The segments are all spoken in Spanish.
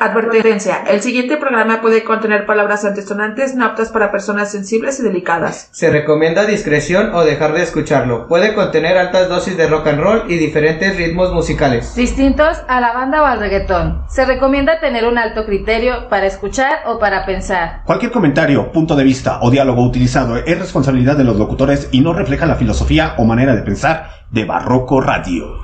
Advertencia. El siguiente programa puede contener palabras antisonantes no aptas para personas sensibles y delicadas. Se recomienda discreción o dejar de escucharlo. Puede contener altas dosis de rock and roll y diferentes ritmos musicales. Distintos a la banda o al reggaetón. Se recomienda tener un alto criterio para escuchar o para pensar. Cualquier comentario, punto de vista o diálogo utilizado es responsabilidad de los locutores y no refleja la filosofía o manera de pensar de Barroco Radio.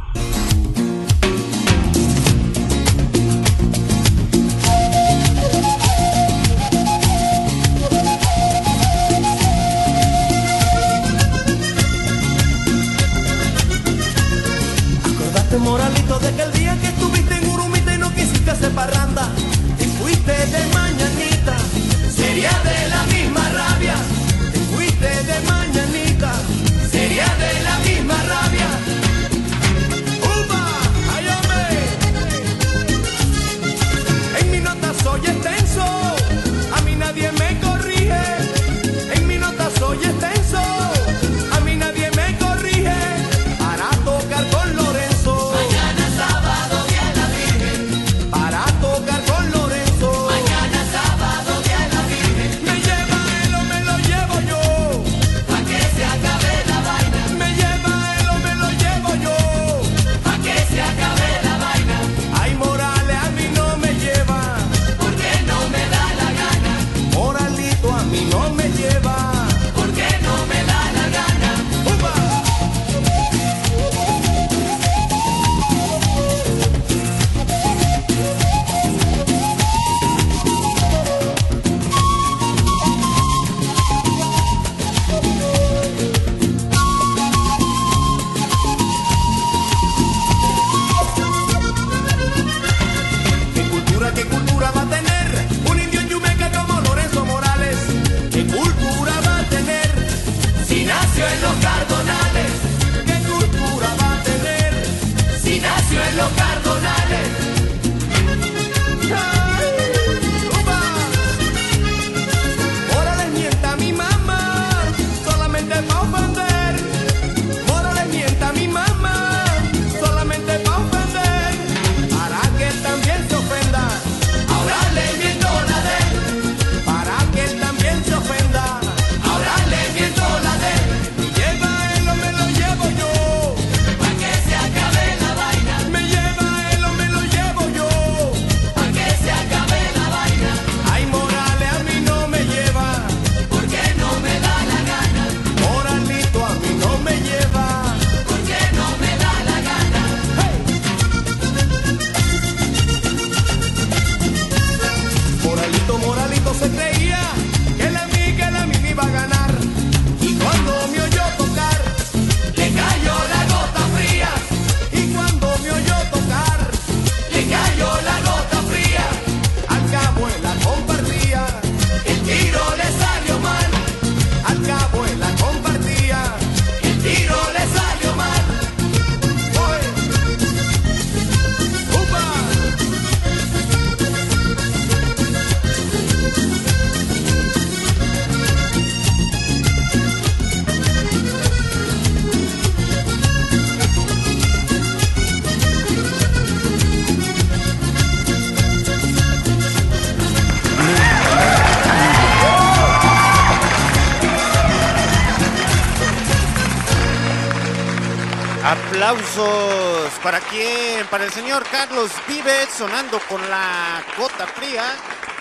Aplausos para quién? Para el señor Carlos Vives sonando con la gota fría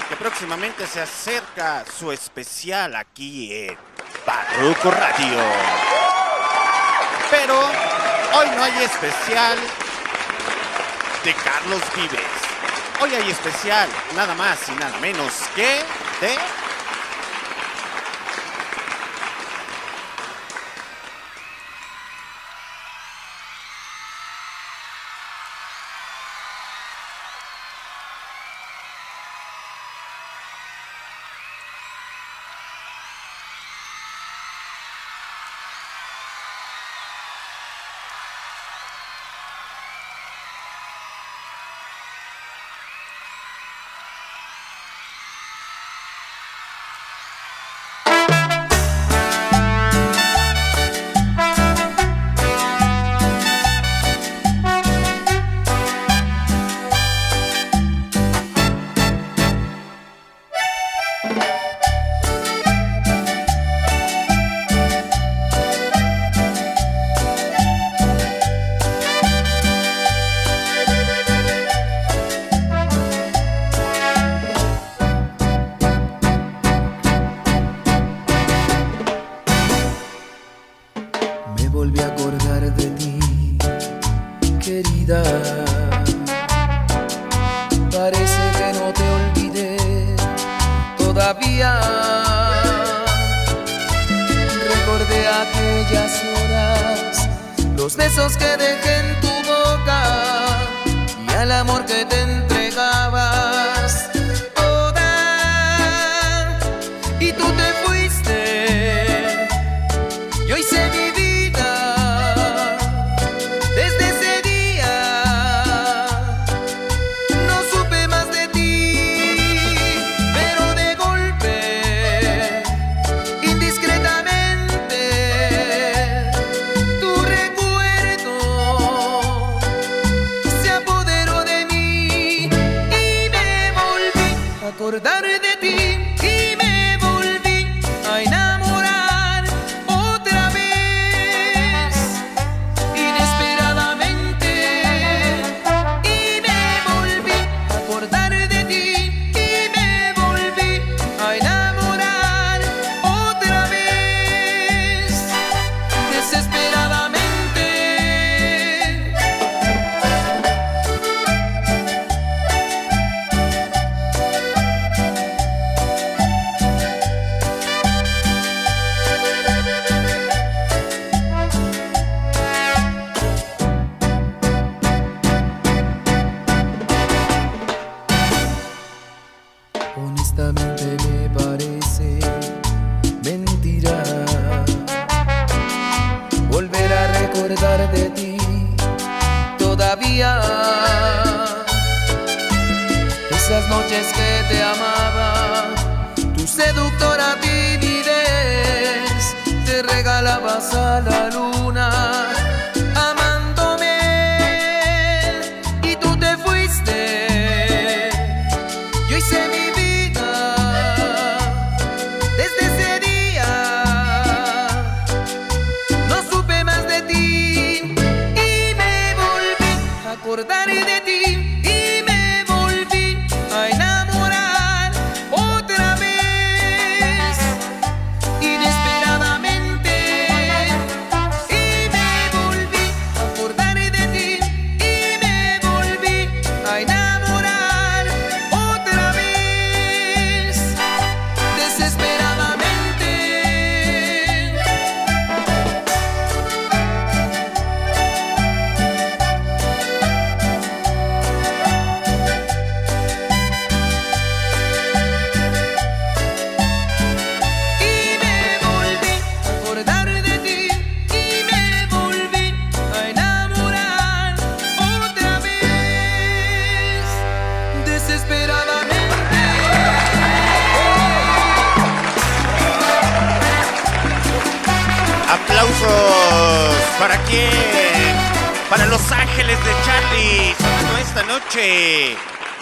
que próximamente se acerca su especial aquí en Barroco Radio. Pero hoy no hay especial de Carlos Vives. Hoy hay especial nada más y nada menos que de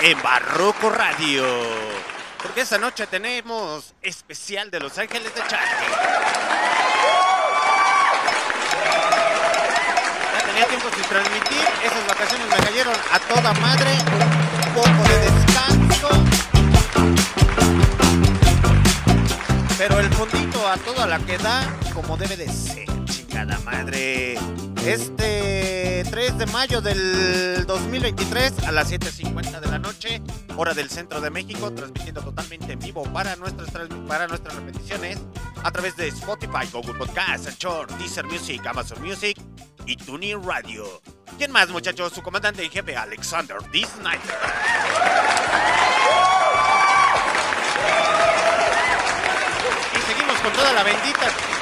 en Barroco Radio. Porque esta noche tenemos especial de Los Ángeles de Charlie. Ya tenía tiempo sin transmitir. Esas vacaciones me cayeron a toda madre. Un poco de descanso. Pero el fondito a toda la que da, como debe de ser, chingada madre. Este 3 de mayo del 2023 a las 7.50 de la noche, hora del centro de México, transmitiendo totalmente en vivo para nuestras, para nuestras repeticiones a través de Spotify, Google Podcast, Anchor, Deezer Music, Amazon Music y TuneIn Radio. ¿Quién más, muchachos? Su comandante en jefe, Alexander D. Snyder. Y seguimos con toda la bendita.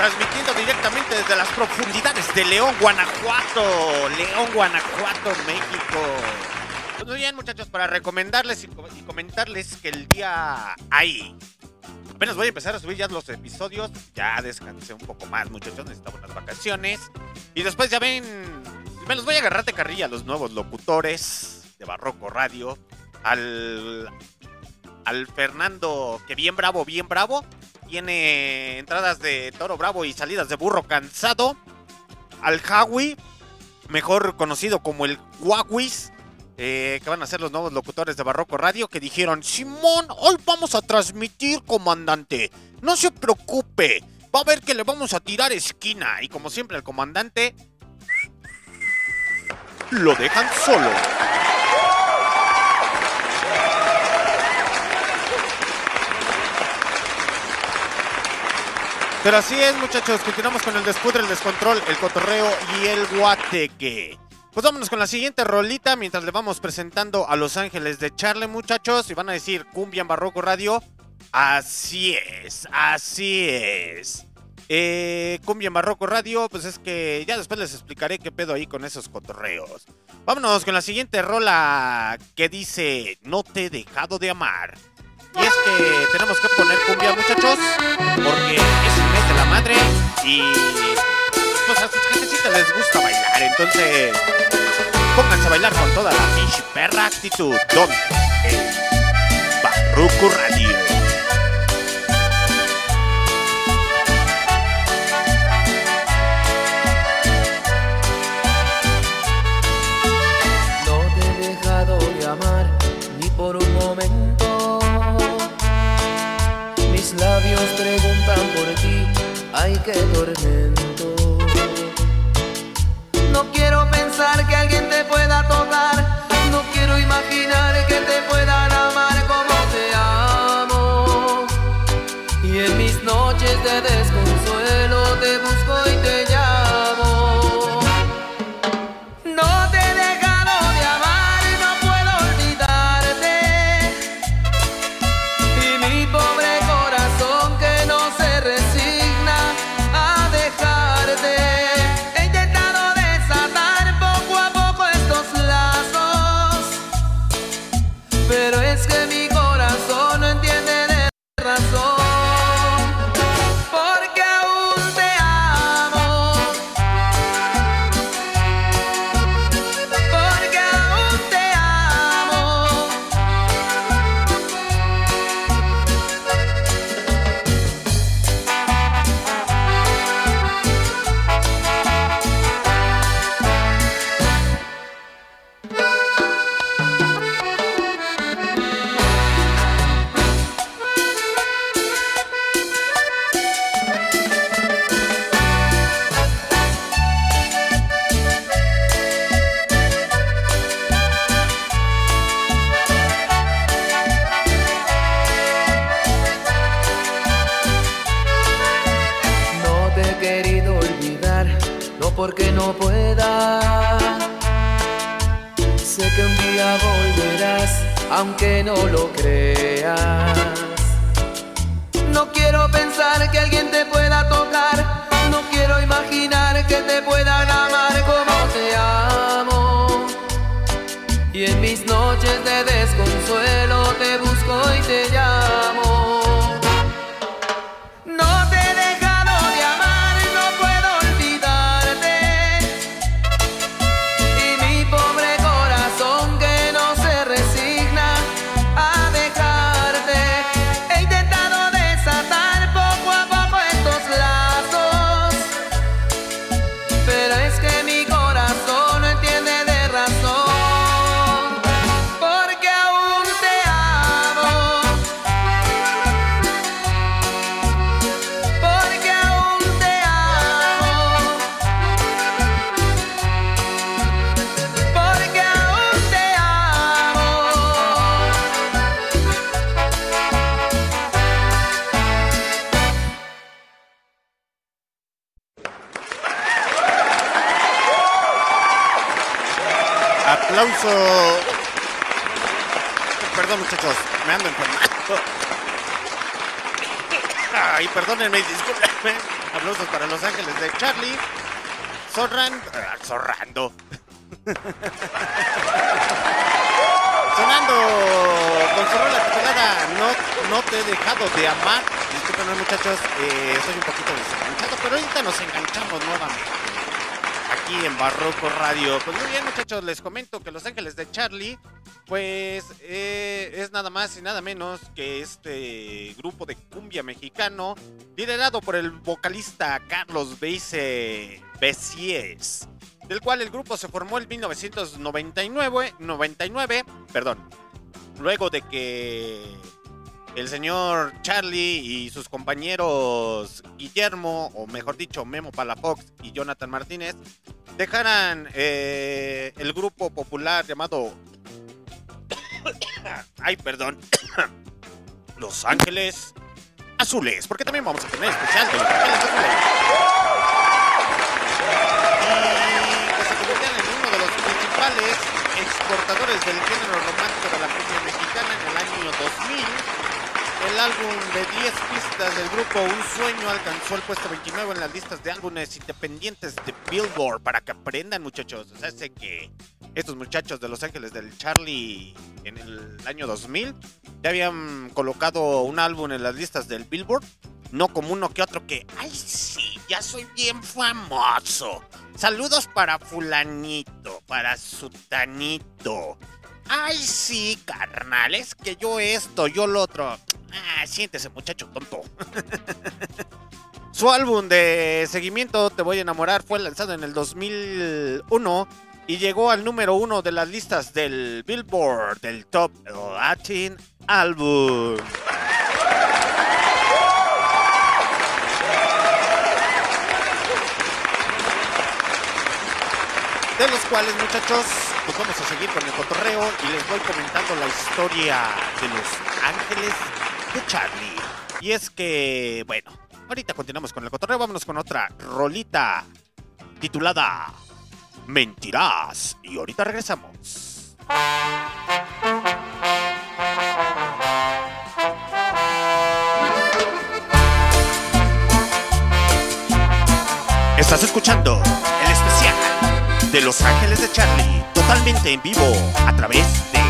Transmitiendo directamente desde las profundidades de León, Guanajuato. León, Guanajuato, México. Pues muy bien, muchachos, para recomendarles y, co- y comentarles que el día hay. Apenas voy a empezar a subir ya los episodios. Ya descansé un poco más, muchachos. Necesitaba unas vacaciones. Y después ya ven. Me los voy a agarrar de carrilla a los nuevos locutores de Barroco Radio. Al al Fernando, que bien bravo, bien bravo. Tiene entradas de toro bravo y salidas de burro cansado. Al Hawi, mejor conocido como el Guaguis, eh, que van a ser los nuevos locutores de Barroco Radio, que dijeron, Simón, hoy vamos a transmitir, comandante. No se preocupe, va a ver que le vamos a tirar esquina. Y como siempre, el comandante lo dejan solo. Pero así es, muchachos. Continuamos con el despudre, el descontrol, el cotorreo y el guateque. Pues vámonos con la siguiente rolita mientras le vamos presentando a Los Ángeles de Charlie, muchachos. Y van a decir Cumbia en Barroco Radio. Así es, así es. Eh, Cumbia en Barroco Radio, pues es que ya después les explicaré qué pedo ahí con esos cotorreos. Vámonos con la siguiente rola que dice No te he dejado de amar. Y es que tenemos que poner cumbia, muchachos, porque es el mes de la madre y pues a sus gentecitas les gusta bailar. Entonces, pónganse a bailar con toda la pinche perra actitud. ¿Dónde? En Barroco Radio. Labios preguntan por ti, ay qué tormento. No quiero pensar que alguien te pueda tocar, no quiero imaginar que aunque no lo creas. No quiero pensar que alguien te pueda tocar, no quiero imaginar que te puedan amar como te amo. Y en mis noches de desconsuelo te busco y te llamo. Perdón, muchachos, me ando enfermando. Ay, perdónenme, discúlpenme. Aplausos para Los Ángeles de Charlie. Zorran... ah, zorrando. Sonando con su rola titulada no, no te he dejado de amar. Discúlpenme muchachos, eh, soy un poquito desenganchado, pero ahorita nos enganchamos nuevamente aquí en Barroco Radio. Pues muy bien, muchachos, les comento que Los Ángeles de Charlie, pues eh, es nada más y nada menos que este grupo de cumbia mexicano, liderado por el vocalista Carlos Beise Besies, del cual el grupo se formó en 1999, 99, perdón, luego de que el señor Charlie y sus compañeros Guillermo, o mejor dicho, Memo Palafox y Jonathan Martínez, dejaran eh, el grupo popular llamado... Ay, perdón. Los Ángeles Azules, porque también vamos a tener especial de Los Ángeles Azules. Y que se convirtieron en uno de los principales exportadores del género romántico de la música mexicana en el año 2000. El álbum de 10 pistas del grupo Un Sueño alcanzó el puesto 29 en las listas de álbumes independientes de Billboard. Para que aprendan, muchachos. O sea, sé que estos muchachos de Los Ángeles del Charlie en el año 2000 ya habían colocado un álbum en las listas del Billboard. No como uno que otro que, ay sí, ya soy bien famoso. Saludos para fulanito, para sutanito. Ay sí, carnal, es que yo esto, yo lo otro. Ah, siéntese muchacho tonto. Su álbum de seguimiento, Te voy a enamorar, fue lanzado en el 2001 y llegó al número uno de las listas del Billboard del Top Latin Album. De los cuales, muchachos, pues vamos a seguir con el cotorreo y les voy comentando la historia de los ángeles de Charlie. Y es que, bueno, ahorita continuamos con el cotorreo, vámonos con otra rolita titulada Mentirás. Y ahorita regresamos. Estás escuchando el especial de Los Ángeles de Charlie, totalmente en vivo a través de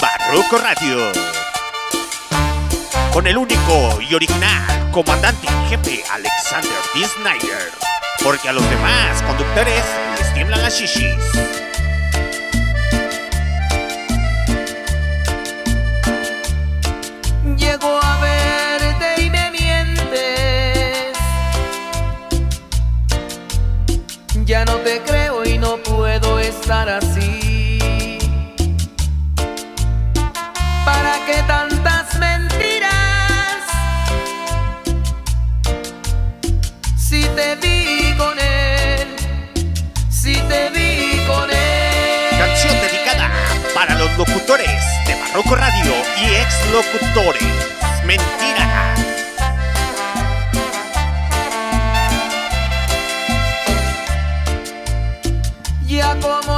Barroco Radio. Con el único y original comandante en jefe Alexander D. Snyder. Porque a los demás conductores les tiemblan las shishis. Y. Ya no te creo locutores de Barroco Radio y ex locutores. Mentira. ya como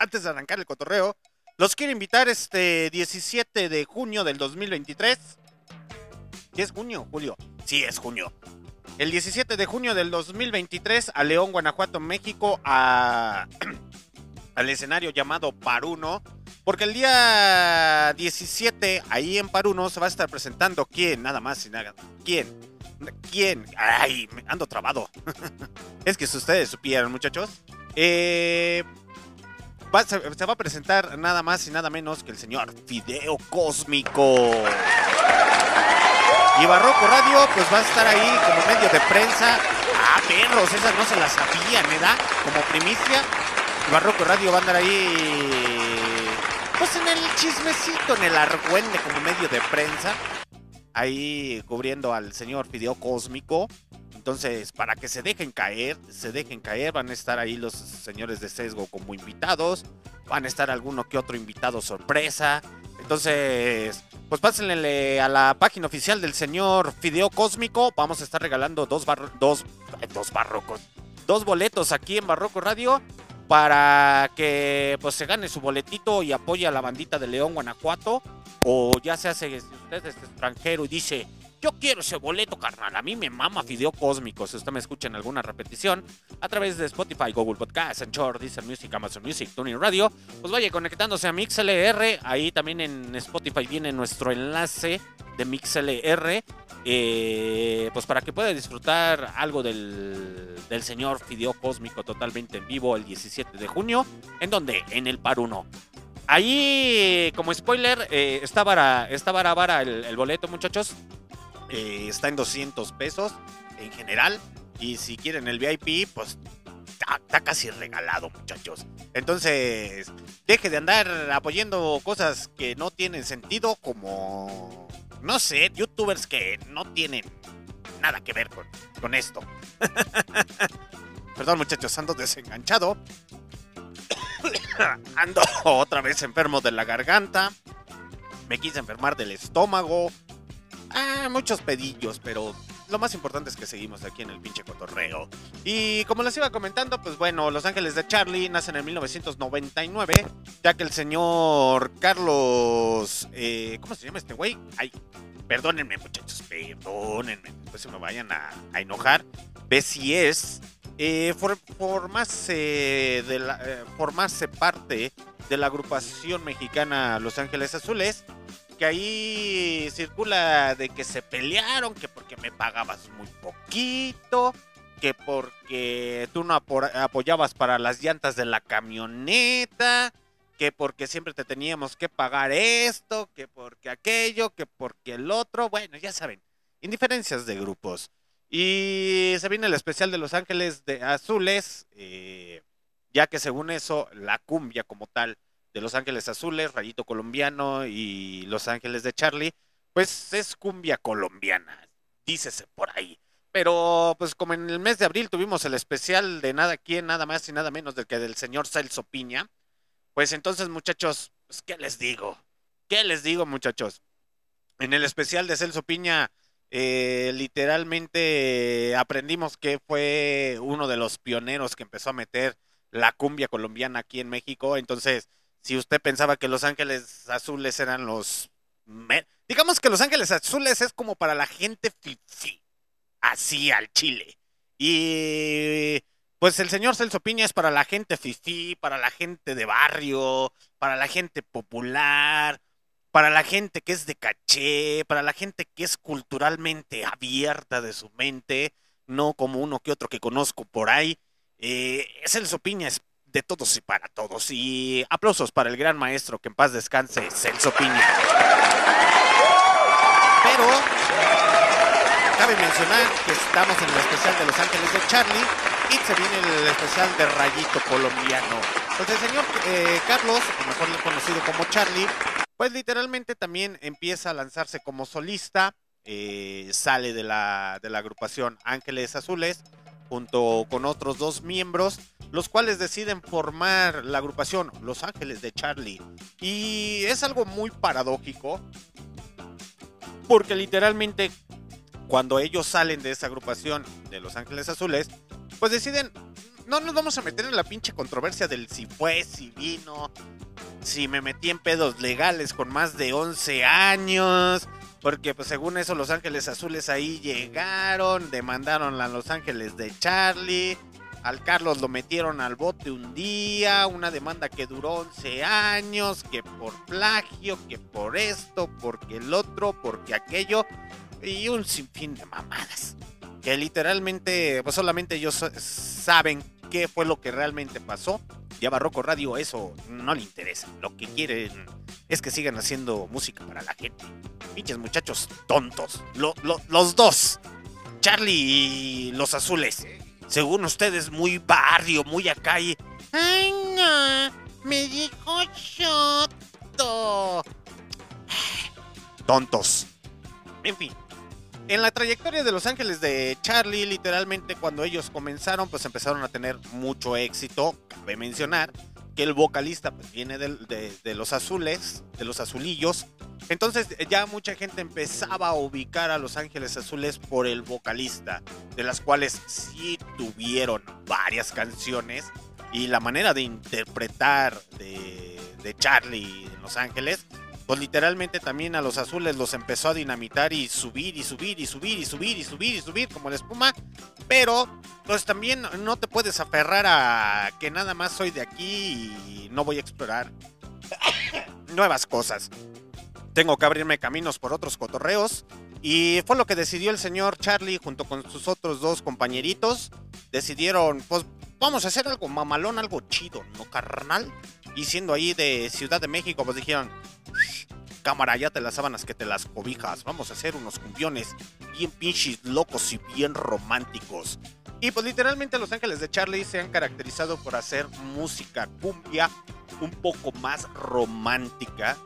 Antes de arrancar el cotorreo, los quiero invitar este 17 de junio del 2023. ¿Qué es junio? Julio. Sí, es junio. El 17 de junio del 2023 a León, Guanajuato, México, a, al escenario llamado Paruno. Porque el día 17, ahí en Paruno, se va a estar presentando quién, nada más y nada. ¿Quién? ¿Quién? Ay, ando trabado. es que si ustedes supieran, muchachos. Eh, va- se, va a presentar nada más y nada menos que el señor Fideo Cósmico. Y Barroco Radio, pues va a estar ahí como medio de prensa. Ah, perros, esas no se las sabían, ¿verdad? Como primicia. Y Barroco Radio va a andar ahí, pues en el chismecito, en el argüende como medio de prensa. Ahí cubriendo al señor Fideo Cósmico. Entonces, para que se dejen caer, se dejen caer, van a estar ahí los señores de sesgo como invitados. Van a estar alguno que otro invitado sorpresa. Entonces, pues pásenle a la página oficial del señor Fideo Cósmico. Vamos a estar regalando dos, dos, dos barrocos. Dos boletos aquí en Barroco Radio para que pues se gane su boletito y apoye a la bandita de León, Guanajuato. O ya se hace, si usted es extranjero y dice, yo quiero ese boleto, carnal. A mí me mama Fideo Cósmico. Si usted me escucha en alguna repetición a través de Spotify, Google Podcast, Anchor, Deezer Music, Amazon Music, Tuning Radio, pues vaya conectándose a MixLR. Ahí también en Spotify viene nuestro enlace de MixLR. Eh, pues para que pueda disfrutar algo del, del señor Fideo Cósmico totalmente en vivo el 17 de junio. ¿En donde En el Par 1. Ahí, como spoiler, eh, está vara, está vara, vara el, boleto, muchachos. Eh, está en 200 pesos en general. Y si quieren el VIP, pues está casi regalado, muchachos. Entonces, deje de andar apoyando cosas que no tienen sentido, como, no sé, youtubers que no tienen nada que ver con, con esto. Perdón, muchachos, ando desenganchado. ando otra vez enfermo de la garganta. Me quise enfermar del estómago. Ah, muchos pedillos, pero lo más importante es que seguimos aquí en el pinche cotorreo. Y como les iba comentando, pues bueno, Los Ángeles de Charlie nacen en 1999, ya que el señor Carlos... eh, ¿Cómo se llama este güey? Ay, perdónenme muchachos, perdónenme, después se me vayan a, a enojar. Es... Eh, for- formase, de la, eh, formase parte de la agrupación mexicana Los Ángeles Azules que ahí circula de que se pelearon, que porque me pagabas muy poquito, que porque tú no apo- apoyabas para las llantas de la camioneta, que porque siempre te teníamos que pagar esto, que porque aquello, que porque el otro, bueno, ya saben, indiferencias de grupos. Y se viene el especial de Los Ángeles de Azules, eh, ya que según eso, la cumbia como tal de Los Ángeles Azules, Rayito Colombiano y Los Ángeles de Charlie, pues es cumbia colombiana, dícese por ahí. Pero pues como en el mes de abril tuvimos el especial de nada quién, nada más y nada menos del que del señor Celso Piña, pues entonces muchachos, pues, ¿qué les digo? ¿Qué les digo muchachos? En el especial de Celso Piña, eh, literalmente aprendimos que fue uno de los pioneros que empezó a meter la cumbia colombiana aquí en México, entonces si usted pensaba que Los Ángeles Azules eran los... Digamos que Los Ángeles Azules es como para la gente fifi, así al chile. Y pues el señor Celso Piña es para la gente fifi, para la gente de barrio, para la gente popular, para la gente que es de caché, para la gente que es culturalmente abierta de su mente, no como uno que otro que conozco por ahí. Eh, Celso Piña es de todos y para todos. Y aplausos para el gran maestro, que en paz descanse, Celso Piña. Pero cabe mencionar que estamos en el especial de Los Ángeles de Charlie y se viene el especial de Rayito Colombiano. Pues el señor eh, Carlos, o mejor conocido como Charlie, pues literalmente también empieza a lanzarse como solista. eh, sale de la, de la agrupación Ángeles Azules junto con otros dos miembros los cuales deciden formar la agrupación Los Ángeles de Charlie. Y es algo muy paradójico, porque literalmente cuando ellos salen de esa agrupación de Los Ángeles Azules, pues deciden, no nos vamos a meter en la pinche controversia del si fue, si vino, si me metí en pedos legales con más de 11 años, porque pues según eso Los Ángeles Azules ahí llegaron, demandaron a Los Ángeles de Charlie, al Carlos lo metieron al bote un día, una demanda que duró 11 años, que por plagio, que por esto, porque el otro, porque aquello, y un sinfín de mamadas. Que literalmente, pues solamente ellos saben qué fue lo que realmente pasó. Y a Barroco Radio eso no le interesa. Lo que quieren es que sigan haciendo música para la gente. Pinches muchachos tontos. Lo- lo- los dos. Charlie y los azules. Según ustedes, muy barrio, muy acá y... Ay, no. Me dijo choto. Tontos. En fin. En la trayectoria de Los Ángeles de Charlie, literalmente cuando ellos comenzaron, pues empezaron a tener mucho éxito. Cabe mencionar que el vocalista pues, viene de, los azules, de los azulillos. Entonces ya mucha gente empezaba a ubicar a Los Ángeles Azules por el vocalista, de las cuales sí tuvieron varias canciones y la manera de interpretar de, de Charlie en Los Ángeles, pues literalmente también a los azules los empezó a dinamitar y subir y subir y subir y subir y subir y subir como la espuma, pero pues también no te puedes aferrar a que nada más soy de aquí y no voy a explorar nuevas cosas. Tengo que abrirme caminos por otros cotorreos. Y fue lo que decidió el señor Charlie junto con sus otros dos compañeritos. Decidieron, pues vamos a hacer algo mamalón, algo chido, ¿no, carnal? Y siendo ahí de Ciudad de México, pues dijeron, cámara, ya te las sábanas que te las cobijas. Vamos a hacer unos cumbiones bien pinches locos y bien románticos. Y pues literalmente Los Ángeles de Charlie se han caracterizado por hacer música cumbia un poco más romántica.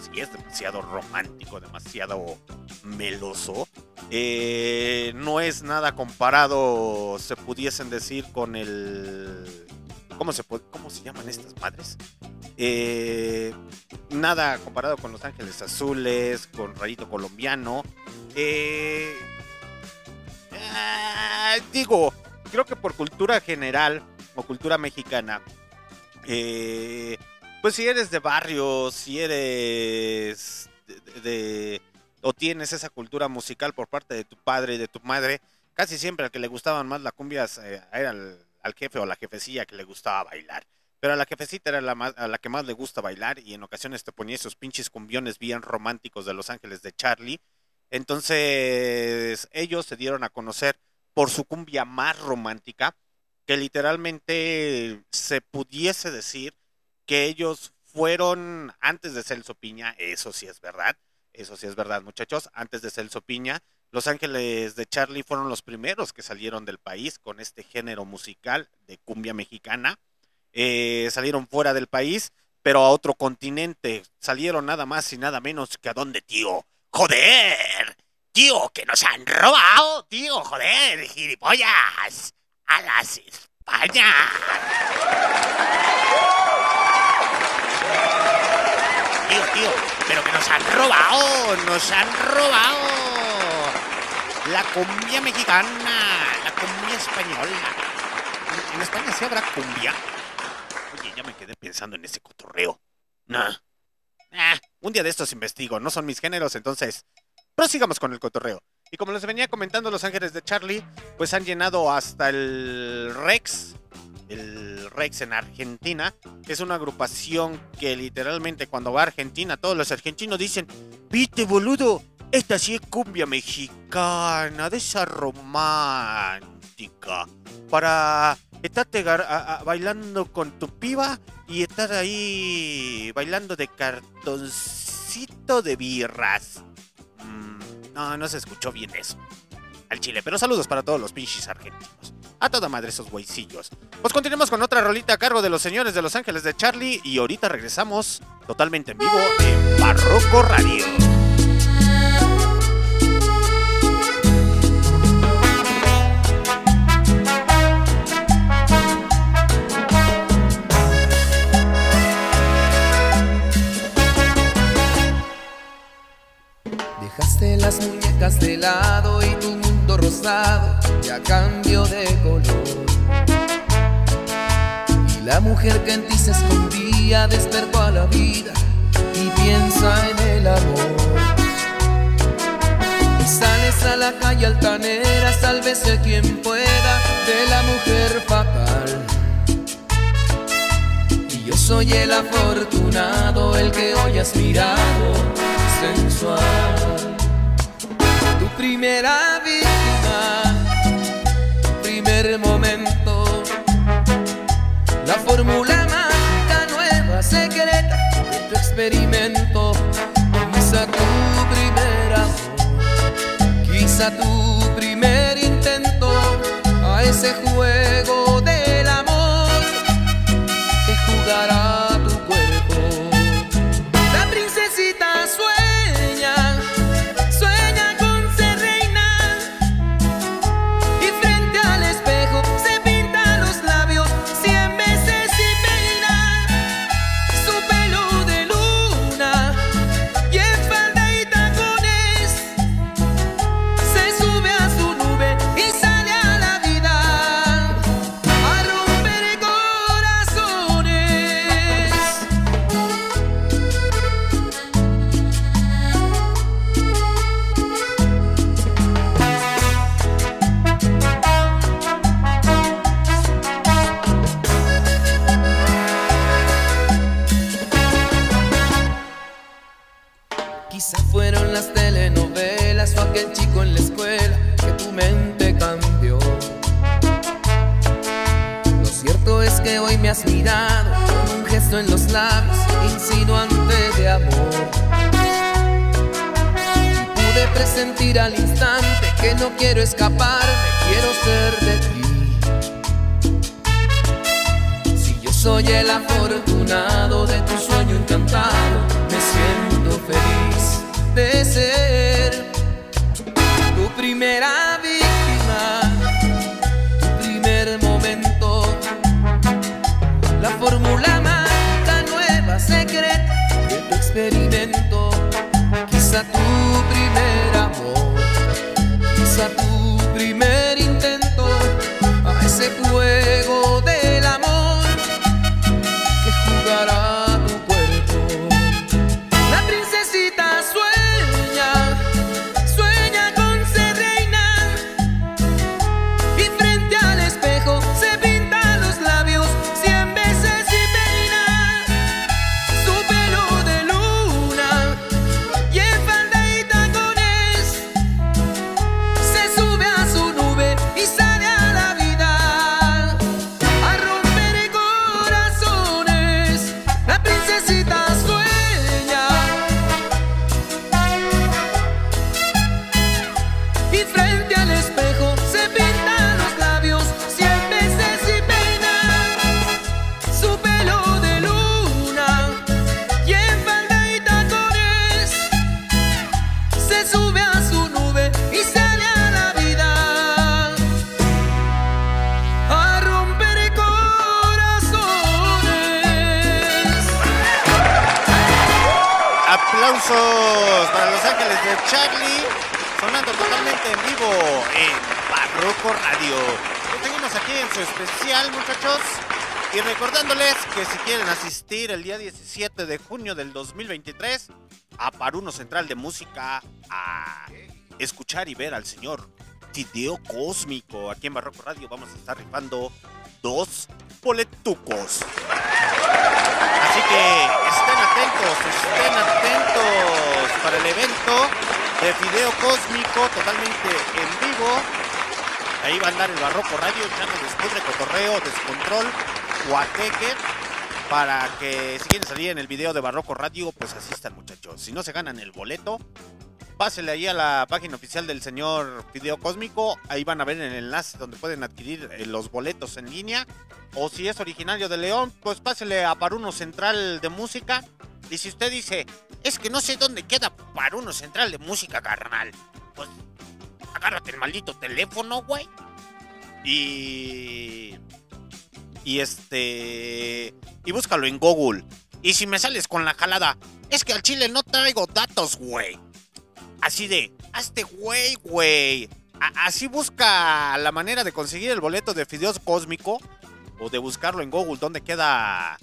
Si es demasiado romántico, demasiado meloso. Eh, no es nada comparado, se pudiesen decir, con el... ¿Cómo se, cómo se llaman estas madres? Eh, nada comparado con Los Ángeles Azules, con Rayito Colombiano. Eh, ah, digo, creo que por cultura general o cultura mexicana, eh, pues si eres de barrio, si eres o tienes esa cultura musical por parte de tu padre y de tu madre, casi siempre al que le gustaban más la cumbia eh, era al, al jefe o la jefecilla que le gustaba bailar. Pero a la jefecita era la más, a la que más le gusta bailar y en ocasiones te ponía esos pinches cumbiones bien románticos de Los Ángeles de Charlie. Entonces ellos se dieron a conocer por su cumbia más romántica, que literalmente se pudiese decir que ellos fueron antes de Celso Piña, eso sí es verdad, eso sí es verdad muchachos, antes de Celso Piña, Los Ángeles de Charlie fueron los primeros que salieron del país con este género musical de cumbia mexicana. Eh, salieron fuera del país, pero a otro continente. Salieron nada más y nada menos que a dónde, tío. ¡Joder! Tío, que nos han robado, tío, joder, gilipollas. A las España. Tío, tío, pero que nos han robado, nos han robado. La cumbia mexicana, la cumbia española. ¿En- ¿En España sí habrá cumbia? Oye, ya me quedé pensando en ese cotorreo. Nah. Ah, un día de estos investigo, no son mis géneros, entonces prosigamos con el cotorreo. Y como les venía comentando, Los Ángeles de Charlie, pues han llenado hasta el Rex, el Rex en Argentina, que es una agrupación que literalmente cuando va a Argentina, todos los argentinos dicen, viste boludo, esta sí es cumbia mexicana, de esa romántica, para estarte a- bailando con tu piba y estar ahí bailando de cartoncito de birras. Mm, no, no se escuchó bien eso. Al chile, pero saludos para todos los pinches argentinos. A toda madre esos güeycillos. Pues continuemos con otra rolita a cargo de los señores de Los Ángeles de Charlie y ahorita regresamos totalmente en vivo en Barroco Radio. Y a cambio de color. Y la mujer que en ti se escondía despertó a la vida y piensa en el amor. Y sales a la calle altanera, sálvese quien pueda de la mujer fatal. Y yo soy el afortunado, el que hoy has mirado sensual. Primera víctima, primer momento, la fórmula mágica nueva, secreta de tu experimento. Quizá tu primer amor, quizá tu primer intento a ese juego Para Los Ángeles de Charlie, sonando totalmente en vivo en Barroco Radio. Lo seguimos aquí en su especial, muchachos. Y recordándoles que si quieren asistir el día 17 de junio del 2023 a Paruno Central de Música a escuchar y ver al señor Tideo Cósmico aquí en Barroco Radio, vamos a estar rifando dos boletucos. Así que estén atentos, estén atentos para el evento de Video Cósmico totalmente en vivo. Ahí va a andar el Barroco Radio echando después de cotorreo, descontrol, guateque. Para que si quieren salir en el video de Barroco Radio, pues asistan muchachos. Si no se ganan el boleto, pásele ahí a la página oficial del señor Video Cósmico. Ahí van a ver el enlace donde pueden adquirir eh, los boletos en línea. O si es originario de León, pues pásele a Paruno Central de Música. Y si usted dice, es que no sé dónde queda Paruno Central de Música, carnal. Pues agárrate el maldito teléfono, güey. Y. Y este. Y búscalo en Google. Y si me sales con la jalada, es que al chile no traigo datos, güey. Así de, hazte güey, güey. a- así busca la manera de conseguir el boleto de Fideos Cósmico o de buscarlo en Google donde queda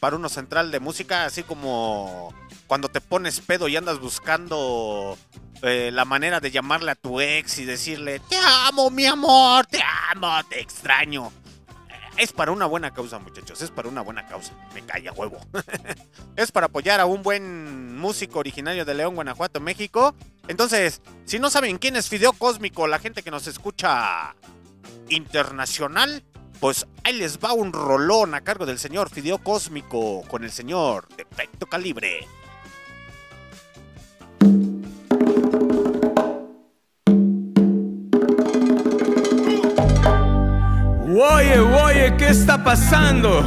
para uno central de música, así como cuando te pones pedo y andas buscando eh, la manera de llamarle a tu ex y decirle, te amo, mi amor, te amo, te extraño. Es para una buena causa, muchachos, es para una buena causa. Me calla huevo. es para apoyar a un buen músico originario de León, Guanajuato, México. Entonces, si no saben quién es Fideo Cósmico, la gente que nos escucha internacional, pues ahí les va un rolón a cargo del señor Fideo Cósmico con el señor Defecto Calibre. Oye, oye, ¿qué está pasando?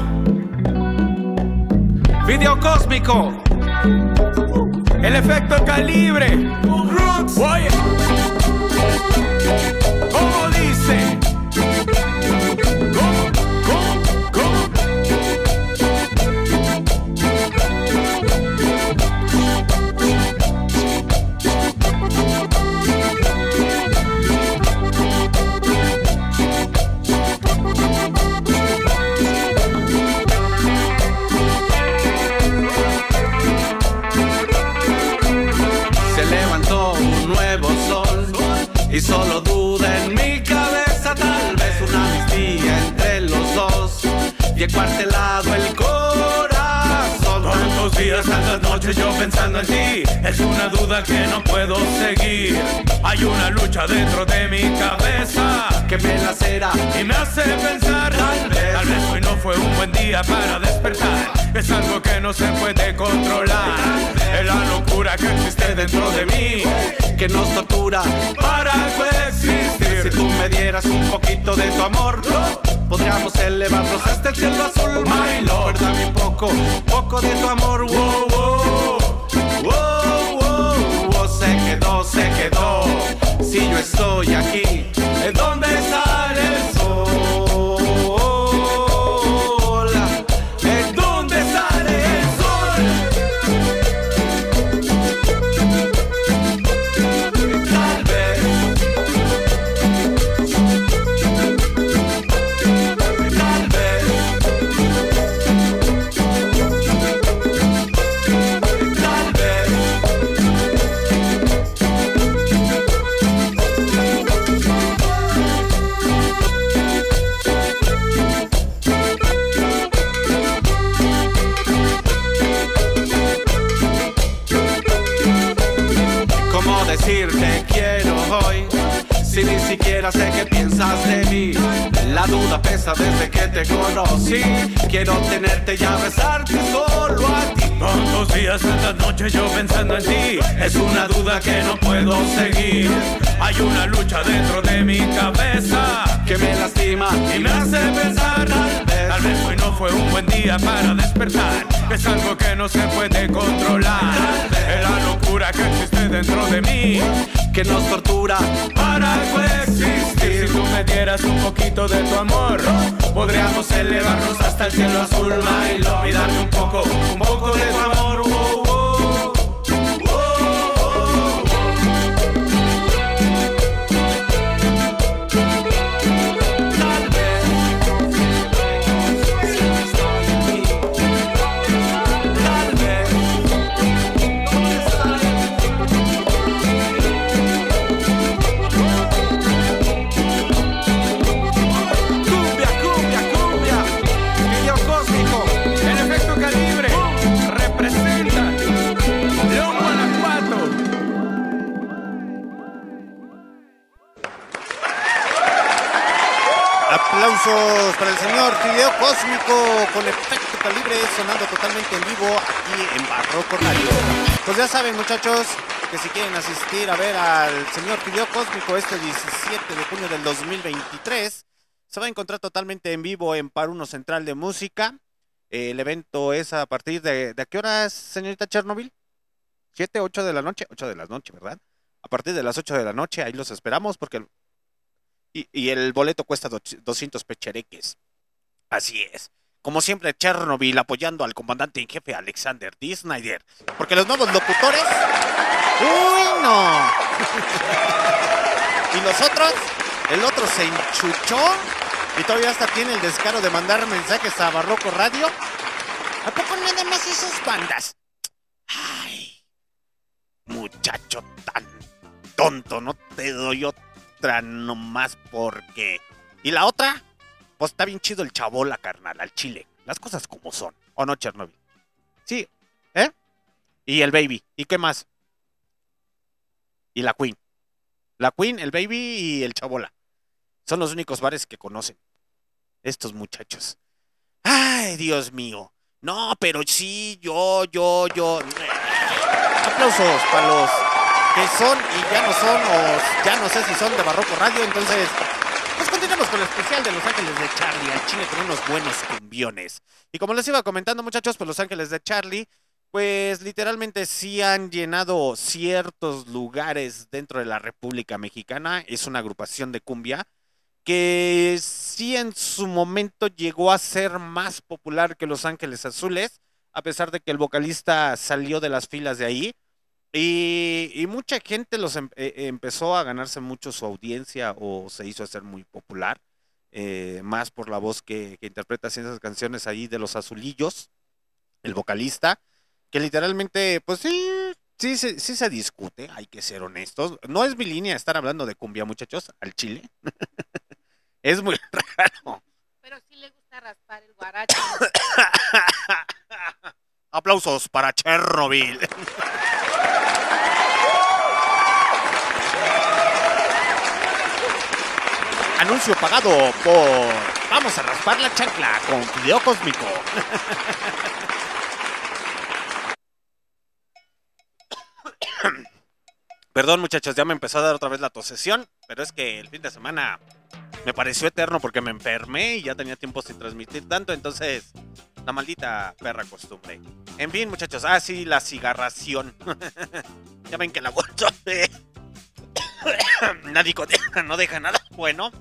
Video cósmico. El efecto calibre. Oye. Que no puedo seguir Hay una lucha dentro de mi cabeza que me lacera Y me hace pensar Tal vez, tal vez hoy no fue un buen día para despertar Es algo que no se puede controlar Es la locura que existe dentro de mí que nos tortura. Para coexistir Si tú me dieras un poquito de tu amor, podríamos elevarnos hasta el cielo azul. My lord. Dame un poco, poco de tu amor. Wow, wow. Se quedó, se quedó. Si yo estoy aquí, ¿En dónde sale siquiera sé qué piensas de mí. La duda pesa desde que te conocí. Quiero tenerte y abrazarte solo a ti. Tantos días, tantas noches yo pensando en ti. Es una duda que no puedo seguir. Hay una lucha dentro de mi cabeza Que me lastima Y me hace pensar. Tal vez. Tal vez hoy no fue un buen día para despertar Es algo que no se puede controlar Es la locura que existe dentro de mí Que nos tortura Para coexistir Si tú me dieras un poquito de tu amor Podríamos elevarnos hasta el cielo azul My love darme un poco, un poco de tu amor wow. Sonando totalmente en vivo aquí en Barroco Radio. Pues ya saben muchachos que si quieren asistir a ver al señor Fideo Cósmico este 17 de junio del 2023 se va a encontrar totalmente en vivo en Paruno Central de Música. Eh, el evento es a partir de... ¿De qué horas, señorita Chernobyl? ¿7, 8 de la noche? 8 de la noche, ¿verdad? A partir de las 8 de la noche, ahí los esperamos porque y, y el boleto cuesta doch- 200 pechereques. Así es. Como siempre, Chernobyl apoyando al comandante en jefe Alexander D. Snyder. Porque los nuevos locutores. ¡Uy, no! Y los otros, el otro se enchuchó y todavía hasta tiene el descaro de mandar mensajes a Barroco Radio. ¿A poco nada más esas bandas? Ay, muchacho tan tonto, no te doy otra nomás porque. ¿Y la otra? Pues está bien chido el chabola, carnal, al chile. Las cosas como son. ¿O no, Chernobyl? Sí, ¿eh? Y el baby. ¿Y qué más? Y la Queen. La Queen, el baby y el chabola. Son los únicos bares que conocen. Estos muchachos. Ay, Dios mío. No, pero sí, yo, yo, yo. Aplausos para los que son y ya no son, o ya no sé si son de Barroco Radio. Entonces, pues continuamos con el especial de Los Ángeles de Charlie. Al Chile con unos buenos cumbiones. Y como les iba comentando, muchachos, pues Los Ángeles de Charlie, pues literalmente sí han llenado ciertos lugares dentro de la República Mexicana. Es una agrupación de cumbia que sí en su momento llegó a ser más popular que Los Ángeles Azules, a pesar de que el vocalista salió de las filas de ahí. Y, y mucha gente los em- eh, empezó a ganarse mucho su audiencia o se hizo hacer muy popular, eh, más por la voz que, que interpreta esas canciones ahí de los azulillos, el vocalista, que literalmente, pues sí, sí, se- sí se discute, hay que ser honestos. No es mi línea estar hablando de cumbia, muchachos, al chile. es muy raro. Pero sí le gusta raspar el guaracho. Aplausos para Chernobyl. Anuncio pagado por Vamos a raspar la chancla con Fideo Cósmico. Perdón muchachos, ya me empezó a dar otra vez la tosesión, pero es que el fin de semana me pareció eterno porque me enfermé y ya tenía tiempo sin transmitir tanto, entonces la maldita perra costumbre. En fin, muchachos, ah, sí, la cigarración. ya ven que la bolsa de discoteca no deja nada bueno.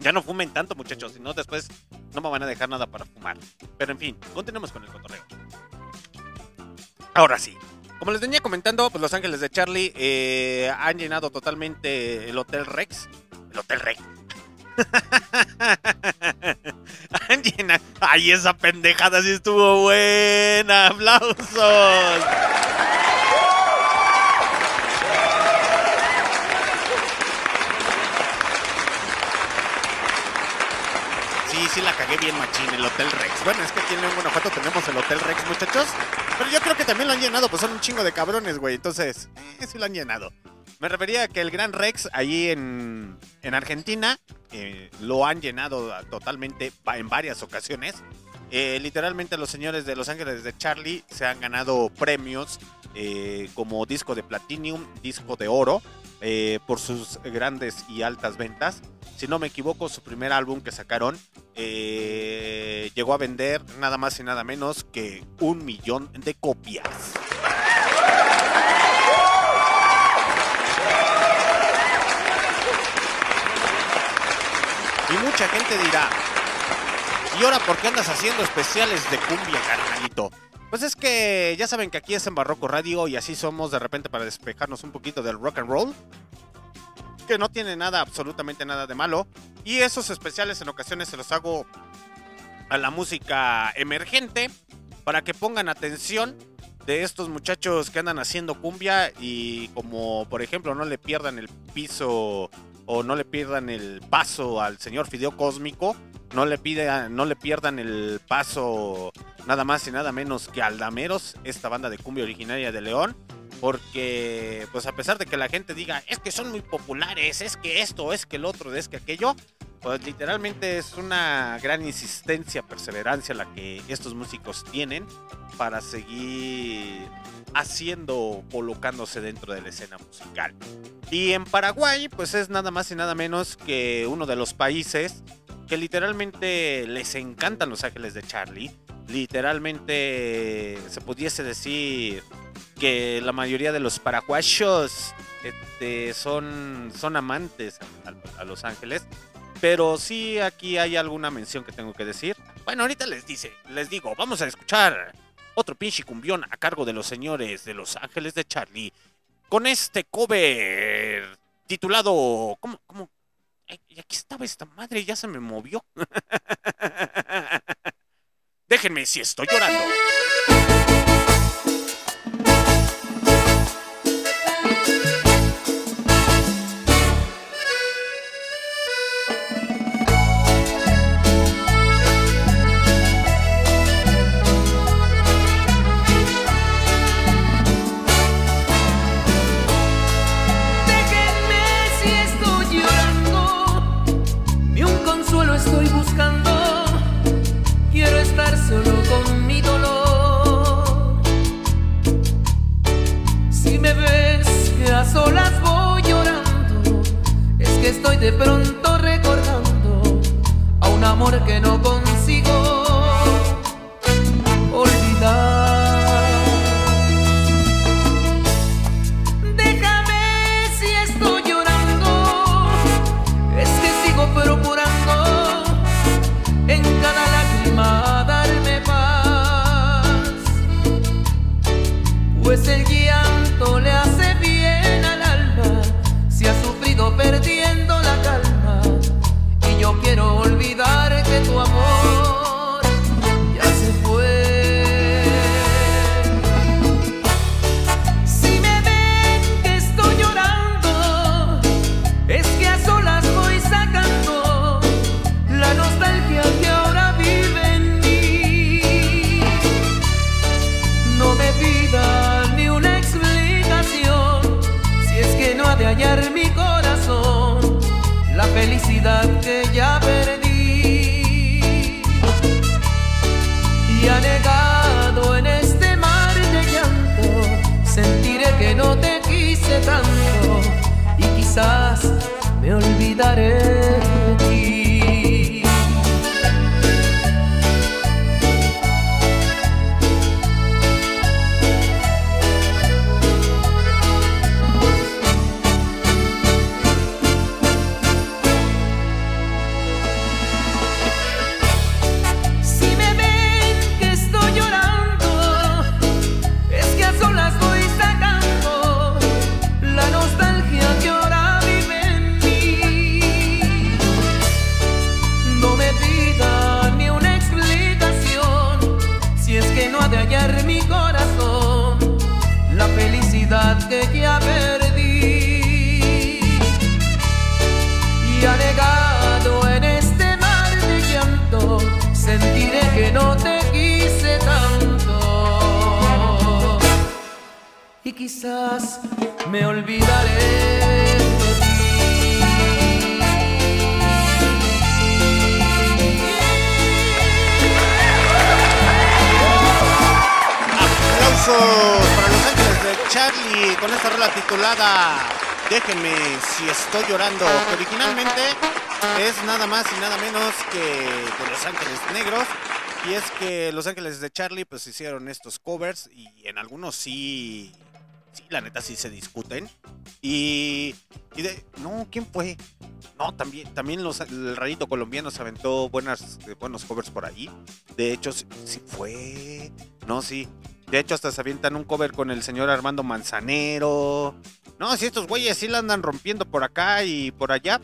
Ya no fumen tanto, muchachos, si no después no me van a dejar nada para fumar. Pero en fin, continuemos con el cotorreo. Ahora sí. Como les venía comentando, pues Los Ángeles de Charlie eh, han llenado totalmente el Hotel Rex. El Hotel Rex. han llenado. Ay, esa pendejada sí estuvo buena. Aplausos. Sí, la cagué bien machín, el Hotel Rex. Bueno, es que aquí en León, Guanajuato tenemos el Hotel Rex, muchachos. Pero yo creo que también lo han llenado, pues son un chingo de cabrones, güey. Entonces, eh, sí lo han llenado. Me refería a que el Gran Rex, allí en, en Argentina, eh, lo han llenado totalmente va- en varias ocasiones. Eh, literalmente los señores de Los Ángeles de Charlie se han ganado premios eh, como disco de platinum, disco de oro, eh, por sus grandes y altas ventas. Si no me equivoco, su primer álbum que sacaron eh, llegó a vender nada más y nada menos que un millón de copias. Y mucha gente dirá, ¿y ahora por qué andas haciendo especiales de cumbia, carnalito? Pues es que ya saben que aquí es en Barroco Radio y así somos de repente para despejarnos un poquito del rock and roll. Que no tiene nada, absolutamente nada de malo. Y esos especiales en ocasiones se los hago a la música emergente para que pongan atención de estos muchachos que andan haciendo cumbia y como por ejemplo no le pierdan el piso o no le pierdan el paso al señor Fideo Cósmico, no le, pidan, no le pierdan el paso nada más y nada menos que Aldameros, esta banda de cumbia originaria de León, porque pues a pesar de que la gente diga, es que son muy populares, es que esto, es que el otro, es que aquello, pues literalmente es una gran insistencia, perseverancia la que estos músicos tienen para seguir haciendo, colocándose dentro de la escena musical. Y en Paraguay, pues es nada más y nada menos que uno de los países que literalmente les encantan los ángeles de Charlie. Literalmente se pudiese decir que la mayoría de los paraguayos este, son, son amantes a, Los Ángeles. Pero sí aquí hay alguna mención que tengo que decir. Bueno, ahorita les dice, les digo, vamos a escuchar otro pinche cumbión a cargo de los señores de Los Ángeles de Charlie. Con este cover titulado... ¿Cómo? ¿Cómo? Y aquí estaba esta madre, ya se me movió. Déjenme si estoy llorando. Estoy de pronto recordando a un amor que no consigo quizás me olvidaré llorando, que originalmente es nada más y nada menos que Los Ángeles Negros. Y es que Los Ángeles de Charlie pues hicieron estos covers y en algunos sí, sí, la neta sí se discuten. Y, y de, no, ¿quién fue? No, también, también los, el rarito colombiano se aventó buenas, buenos covers por ahí. De hecho, sí, sí fue. No, sí. De hecho, hasta se avientan un cover con el señor Armando Manzanero. No, si estos güeyes sí la andan rompiendo por acá y por allá.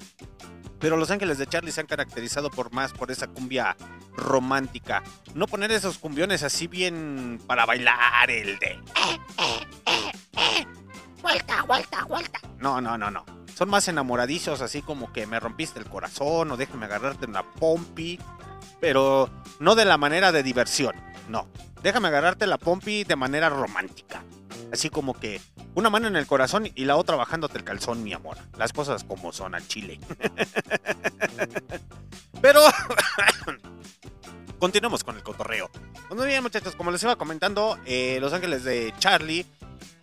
Pero Los Ángeles de Charlie se han caracterizado por más por esa cumbia romántica. No poner esos cumbiones así bien para bailar, el de. Vuelta, vuelta, vuelta. No, no, no, no. Son más enamoradizos, así como que me rompiste el corazón o déjame agarrarte en la pompi. Pero no de la manera de diversión, no. Déjame agarrarte la pompi de manera romántica. Así como que una mano en el corazón y la otra bajándote el calzón, mi amor. Las cosas como son al chile. Pero continuemos con el cotorreo. Pues muy bien, muchachos, como les iba comentando, eh, Los Ángeles de Charlie,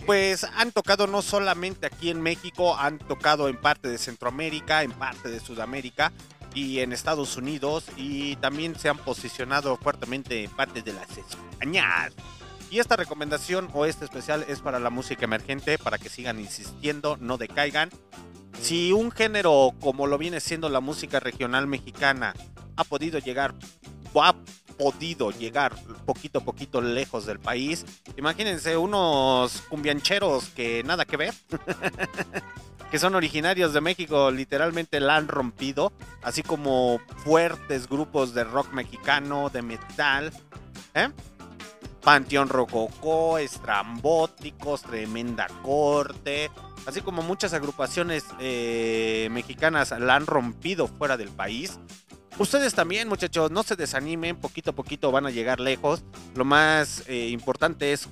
pues han tocado no solamente aquí en México, han tocado en parte de Centroamérica, en parte de Sudamérica y en Estados Unidos y también se han posicionado fuertemente en parte de las Españas. Y esta recomendación o este especial es para la música emergente, para que sigan insistiendo, no decaigan. Si un género como lo viene siendo la música regional mexicana ha podido llegar o ha podido llegar poquito a poquito lejos del país, imagínense unos cumbiancheros que nada que ver. que son originarios de México, literalmente la han rompido, así como fuertes grupos de rock mexicano, de metal, ¿eh? Panteón Rococó, Estrambóticos, Tremenda Corte, así como muchas agrupaciones eh, mexicanas la han rompido fuera del país. Ustedes también, muchachos, no se desanimen, poquito a poquito van a llegar lejos. Lo más eh, importante es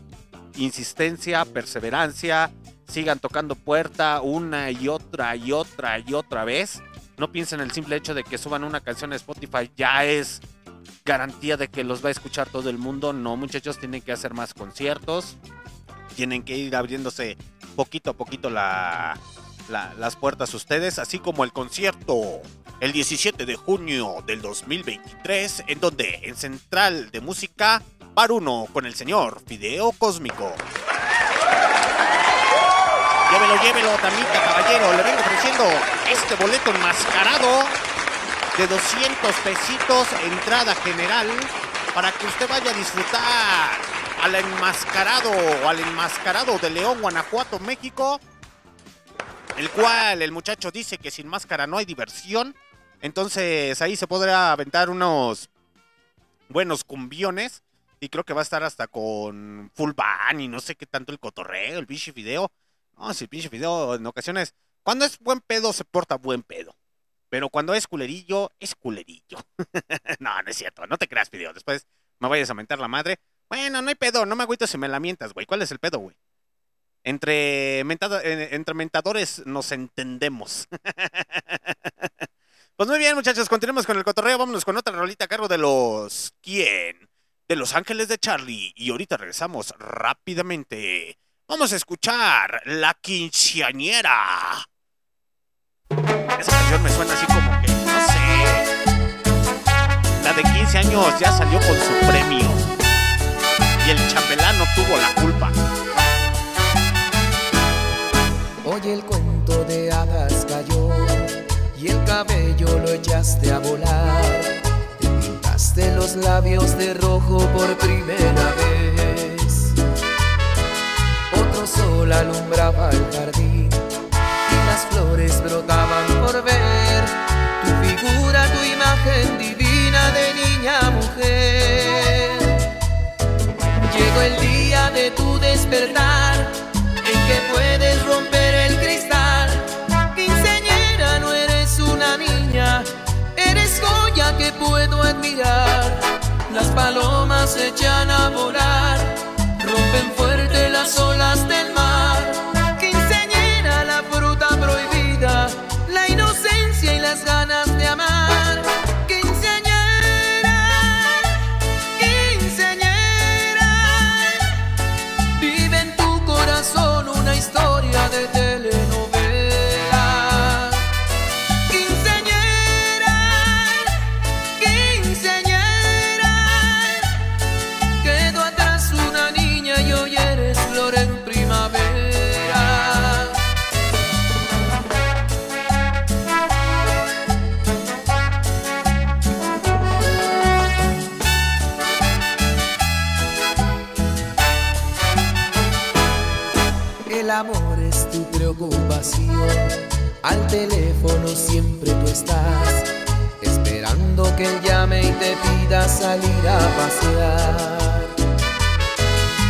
insistencia, perseverancia, sigan tocando puerta una y otra y otra y otra vez. No piensen en el simple hecho de que suban una canción a Spotify ya es garantía de que los va a escuchar todo el mundo. No, muchachos, tienen que hacer más conciertos. Tienen que ir abriéndose poquito a poquito la, la- las puertas ustedes, así como el concierto el 17 de junio del 2023, en donde en Central de Música, Bar 1 con el señor Fideo Cósmico. Llévelo, llévelo, damita, caballero. Le vengo ofreciendo este boleto enmascarado de 200 pesitos, entrada general, para que usted vaya a disfrutar al enmascarado o al enmascarado de León, Guanajuato, México. El cual el muchacho dice que sin máscara no hay diversión. Entonces ahí se podrá aventar unos buenos cumbiones. Y creo que va a estar hasta con full band y no sé qué tanto el cotorreo, el pinche video. No, si el pinche video en ocasiones, cuando es buen pedo, se porta buen pedo. Pero cuando es culerillo, es culerillo. no, no es cierto, no te creas, video. Después me vayas a mentar la madre. Bueno, no hay pedo, no me agüito si me la mientas, güey. ¿Cuál es el pedo, güey? Entre, mentado- entre mentadores nos entendemos. pues muy bien, muchachos, continuemos con el cotorreo. Vámonos con otra rolita a cargo de los. ¿Quién? De Los Ángeles de Charlie. Y ahorita regresamos rápidamente. Vamos a escuchar La Quinceañera. Esa canción me suena así como que, no sé. La de 15 años ya salió con su premio. Y el chambelán no tuvo la culpa. Oye el cuento de hadas cayó y el cabello lo echaste a volar. Te pintaste los labios de rojo por primera vez. Sol alumbraba el jardín y las flores brotaban por ver tu figura, tu imagen divina de niña mujer. Llegó el día de tu despertar, en que puedes romper el cristal. Quinceañera, no eres una niña, eres joya que puedo admirar. Las palomas se echan a volar, las olas del mar. Al teléfono siempre tú estás, esperando que llame y te pida salir a pasear.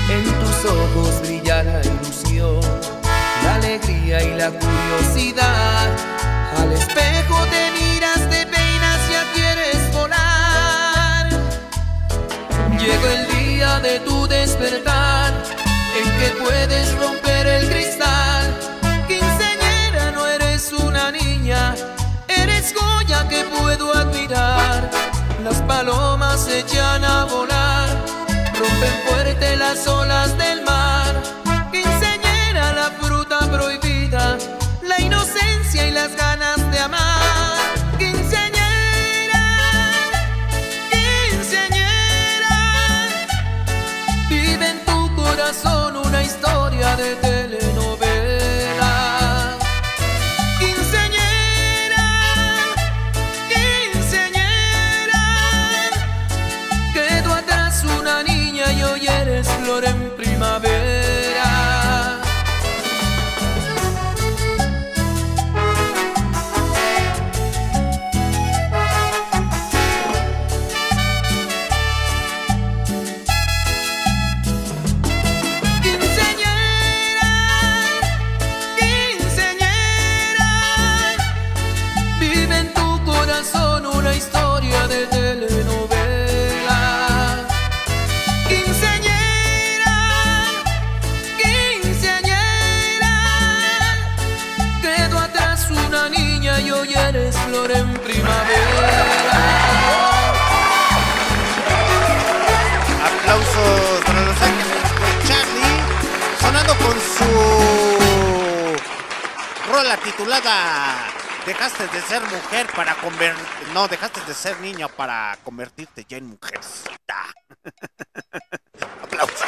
En tus ojos brilla la ilusión, la alegría y la curiosidad. Al espejo te miras, te peinas, ya quieres volar. Llegó el día de tu despertar, en que puedes romper el cristal. Que puedo admirar. Las palomas se echan a volar, rompen fuerte las olas del mar. Quinceañera, la fruta prohibida, la inocencia y las ganas de amar. Quinceañera, quinceañera, vive en tu corazón una historia de telenovela. No, dejaste de ser niña para convertirte ya en mujercita. Aplausos.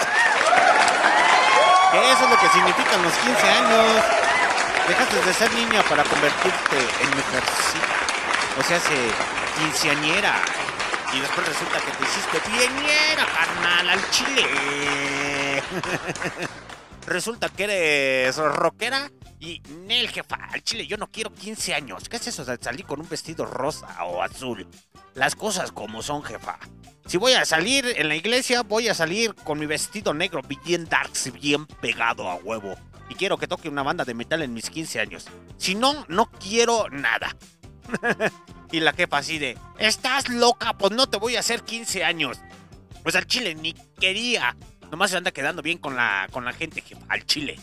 Eso es lo que significan los 15 años. Dejaste de ser niña para convertirte en mujercita. O sea, se quinceañera. Y después resulta que te hiciste piñera, carnal, al chile. resulta que eres rockera y Nel, jefa, al chile yo no quiero 15 años. ¿Qué es eso de salir con un vestido rosa o azul? Las cosas como son, jefa. Si voy a salir en la iglesia, voy a salir con mi vestido negro bien darks, bien pegado a huevo. Y quiero que toque una banda de metal en mis 15 años. Si no, no quiero nada. y la jefa así de, ¿estás loca? Pues no te voy a hacer 15 años. Pues al chile ni quería. Nomás se anda quedando bien con la, con la gente, jefa, al chile.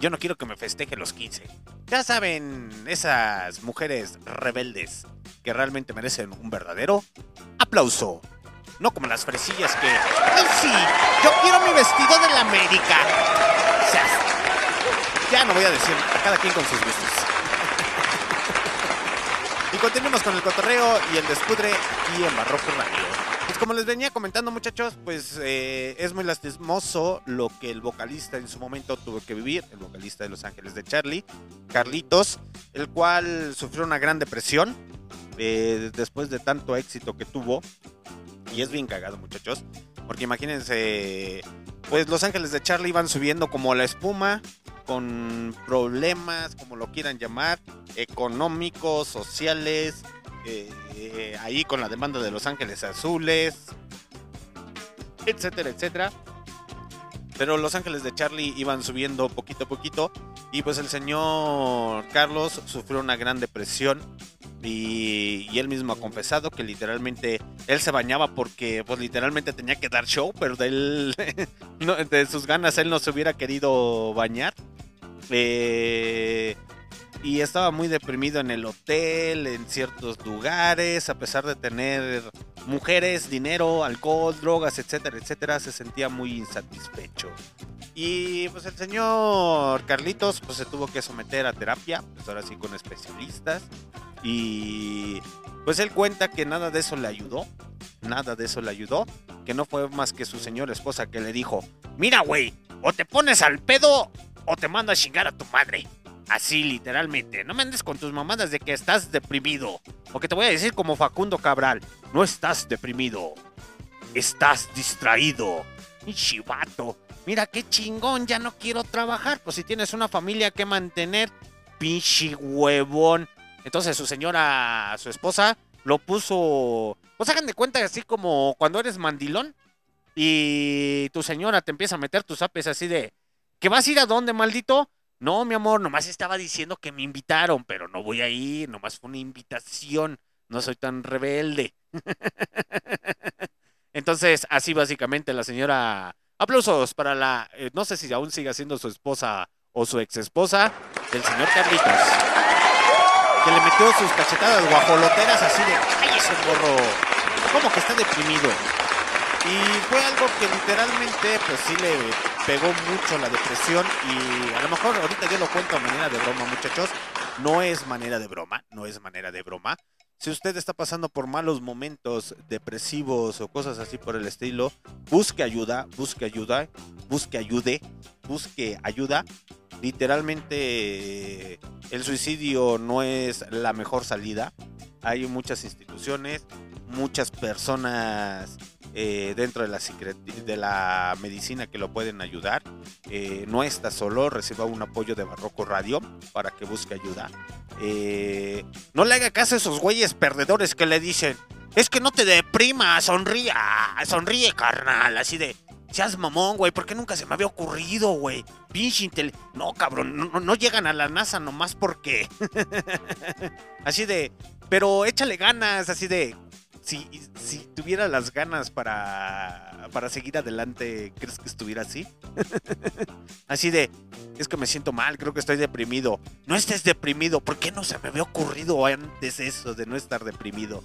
Yo no quiero que me festeje los 15. Ya saben, esas mujeres rebeldes que realmente merecen un verdadero aplauso. No como las fresillas que. ¡Ay, sí! ¡Yo quiero mi vestido de la América! Ya no voy a decir nada, cada quien con sus gustos. y continuemos con el cotorreo y el despudre aquí en Barroco Radio. Como les venía comentando muchachos, pues eh, es muy lastimoso lo que el vocalista en su momento tuvo que vivir, el vocalista de Los Ángeles de Charlie, Carlitos, el cual sufrió una gran depresión eh, después de tanto éxito que tuvo. Y es bien cagado muchachos, porque imagínense, pues Los Ángeles de Charlie iban subiendo como la espuma, con problemas, como lo quieran llamar, económicos, sociales, eh, ahí con la demanda de Los Ángeles Azules, etcétera, etcétera. Pero Los Ángeles de Charlie iban subiendo poquito a poquito y pues el señor Carlos sufrió una gran depresión y, él mismo ha confesado que literalmente él se bañaba porque pues literalmente tenía que dar show, pero de, él, no, de sus ganas él no se hubiera querido bañar. Eh, y estaba muy deprimido en el hotel, en ciertos lugares, a pesar de tener mujeres, dinero, alcohol, drogas, etcétera, etcétera, se sentía muy insatisfecho. Y pues el señor Carlitos pues se tuvo que someter a terapia, pues ahora sí con especialistas. Y pues él cuenta que nada de eso le ayudó, nada de eso le ayudó, que no fue más que su señora esposa que le dijo, mira güey, o te pones al pedo o te mando a chingar a tu madre. Así, literalmente. No me andes con tus mamadas de que estás deprimido. O que te voy a decir como Facundo Cabral. No estás deprimido. Estás distraído. Chivato. Mira qué chingón, ya no quiero trabajar. Pues si tienes una familia que mantener, pinche huevón. Entonces su señora, su esposa, lo puso. Pues hagan de cuenta así como cuando eres mandilón. Y tu señora te empieza a meter tus apes así de. ¿Que vas a ir a dónde, maldito? No, mi amor, nomás estaba diciendo que me invitaron, pero no voy a ir, nomás fue una invitación, no soy tan rebelde. Entonces, así básicamente la señora... Aplausos para la... Eh, no sé si aún sigue siendo su esposa o su ex esposa del señor Carlitos. Que le metió sus cachetadas guajoloteras así de... ¡Ay, ese morro! ¿Cómo que está deprimido? Y fue algo que literalmente pues sí le pegó mucho la depresión y a lo mejor ahorita yo lo cuento a manera de broma muchachos, no es manera de broma, no es manera de broma. Si usted está pasando por malos momentos depresivos o cosas así por el estilo, busque ayuda, busque ayuda, busque ayude, busque ayuda. Literalmente el suicidio no es la mejor salida. Hay muchas instituciones, muchas personas eh, dentro de la, de la medicina que lo pueden ayudar. Eh, no está solo, reciba un apoyo de Barroco Radio para que busque ayuda. Eh, no le haga caso a esos güeyes perdedores que le dicen, es que no te deprima, sonríe, ah, sonríe carnal, así de... Seas mamón, güey, ¿por qué nunca se me había ocurrido, güey? Pinche intel... No, cabrón, no, no llegan a la NASA nomás porque... así de... Pero échale ganas, así de si, si tuviera las ganas para, para seguir adelante, ¿crees que estuviera así? así de, es que me siento mal, creo que estoy deprimido. No estés deprimido, ¿por qué no se me había ocurrido antes eso de no estar deprimido?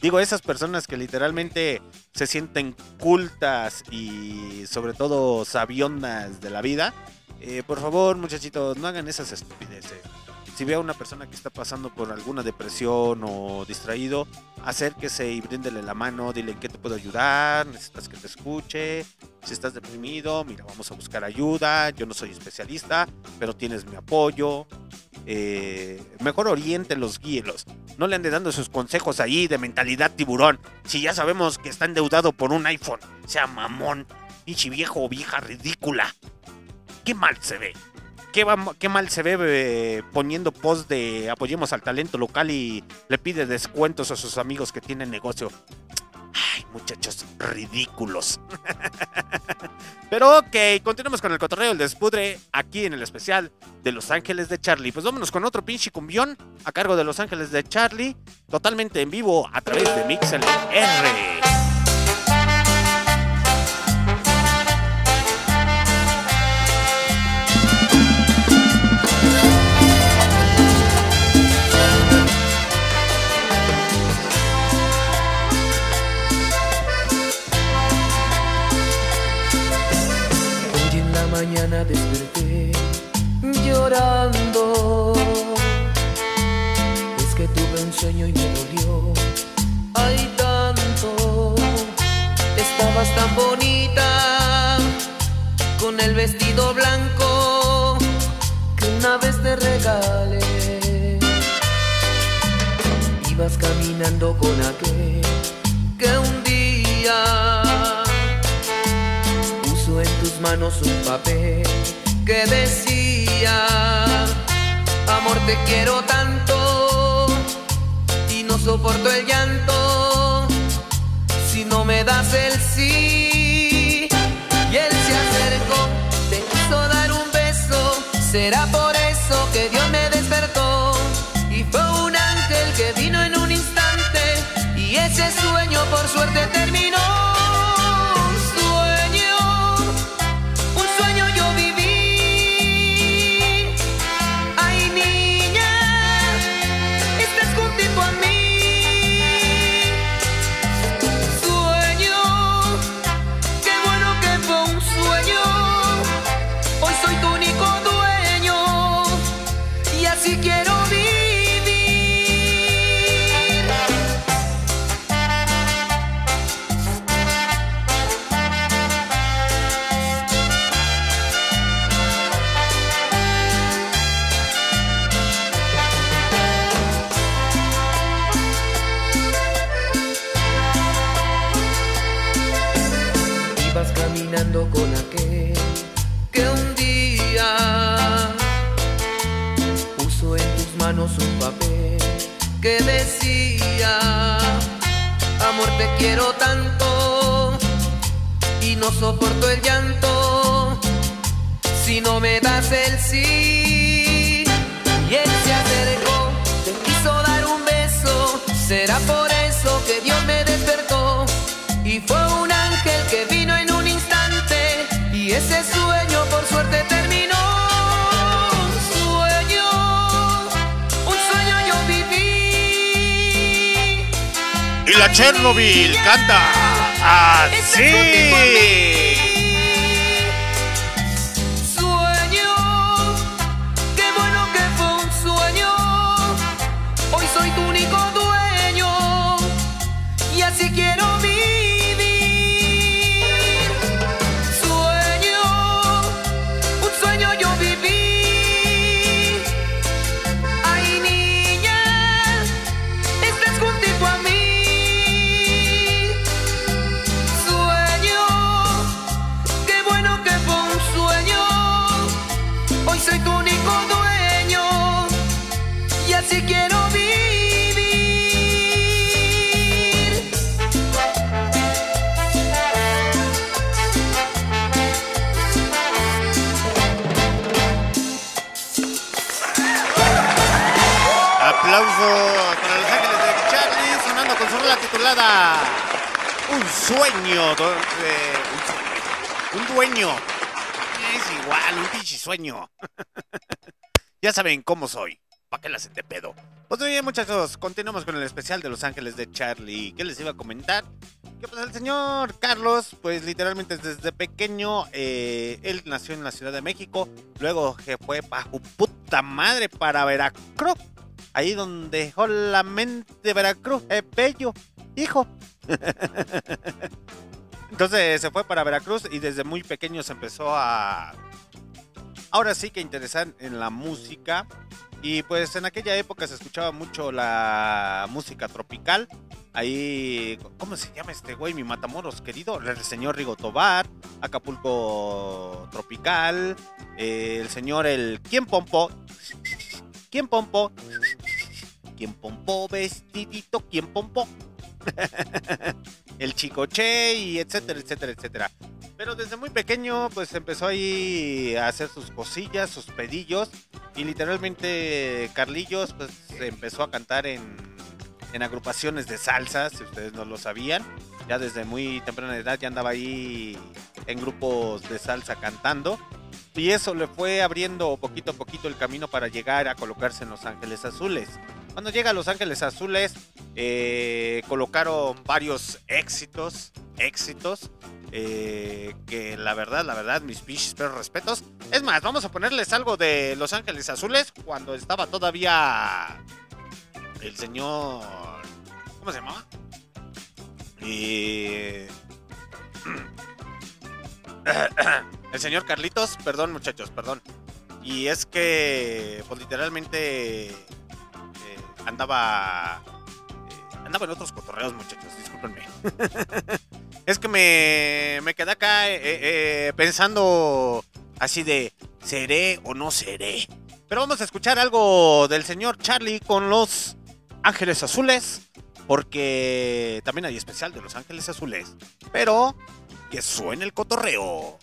Digo, esas personas que literalmente se sienten cultas y sobre todo sabiondas de la vida, eh, por favor muchachitos, no hagan esas estupideces. Si ve a una persona que está pasando por alguna depresión o distraído, acérquese y bríndele la mano, dile en qué te puedo ayudar, necesitas que te escuche, si estás deprimido, mira, vamos a buscar ayuda, yo no soy especialista, pero tienes mi apoyo. Eh, mejor oriéntelos, guíelos. No le ande dando sus consejos ahí de mentalidad tiburón. Si ya sabemos que está endeudado por un iPhone, sea mamón, pinche viejo o vieja ridícula. Qué mal se ve. Qué, mal se ve poniendo post de apoyemos al talento local y le pide descuentos a sus amigos que tienen negocio. Ay, muchachos ridículos. Pero ok, continuamos con el cotorreo del despudre aquí en el especial de Los Ángeles de Charlie. Pues vámonos con otro pinche cumbión a cargo de Los Ángeles de Charlie, totalmente en vivo a través de Mixel desperté llorando. Es que tuve un sueño y me dolió. Ay, tanto. Estabas tan bonita con el vestido blanco que una vez te regalé. Ibas caminando con aquel manos un papel que decía, amor te quiero tanto y no soporto el llanto si no me das el sí. Y él se acercó, te quiso dar un beso, será por eso que Dios me despertó y fue un ángel que vino en un instante y ese sueño por suerte terminó. ya saben cómo soy. ¿Para qué la hacen de pedo? Pues bien, muchachos. Continuamos con el especial de Los Ángeles de Charlie. ¿Qué les iba a comentar? Que pues el señor Carlos, pues literalmente desde pequeño, eh, él nació en la Ciudad de México, luego que fue bajo puta madre para Veracruz, ahí donde dejó la mente Veracruz, es bello, hijo. Entonces se fue para Veracruz y desde muy pequeño se empezó a... Ahora sí que interesar en la música. Y pues en aquella época se escuchaba mucho la música tropical. Ahí, ¿cómo se llama este güey? Mi Matamoros querido. El señor Rigo Tobar, Acapulco Tropical, eh, el señor el ¿Quién Pompo? ¿Quién Pompo? ¿Quién Pompo vestidito? ¿Quién Pompo? el Chicoche y etcétera, etcétera, etcétera. Pero desde muy pequeño pues empezó ahí a hacer sus cosillas, sus pedillos y literalmente Carlillos pues empezó a cantar en, en agrupaciones de salsa, si ustedes no lo sabían. Ya desde muy temprana edad ya andaba ahí en grupos de salsa cantando. Y eso le fue abriendo poquito a poquito el camino para llegar a colocarse en Los Ángeles Azules. Cuando llega a Los Ángeles Azules, eh, colocaron varios éxitos, éxitos, eh, que la verdad, la verdad, mis pinches pero respetos. Es más, vamos a ponerles algo de Los Ángeles Azules cuando estaba todavía el señor, ¿cómo se llamaba? Y... El señor Carlitos, perdón muchachos, perdón. Y es que, pues literalmente eh, andaba eh, andaba en otros cotorreos, muchachos, discúlpenme. es que me, me quedé acá eh, eh, pensando así de, ¿seré o no seré? Pero vamos a escuchar algo del señor Charlie con los Ángeles Azules, porque también hay especial de los Ángeles Azules. Pero que suene el cotorreo.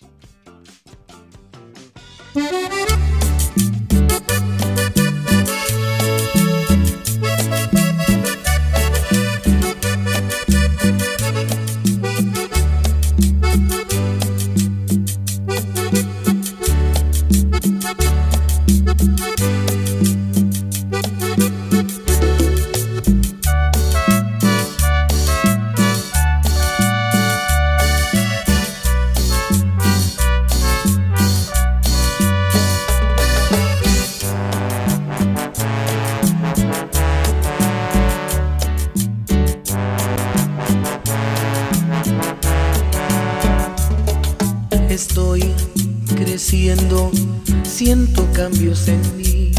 Siento cambios en mí.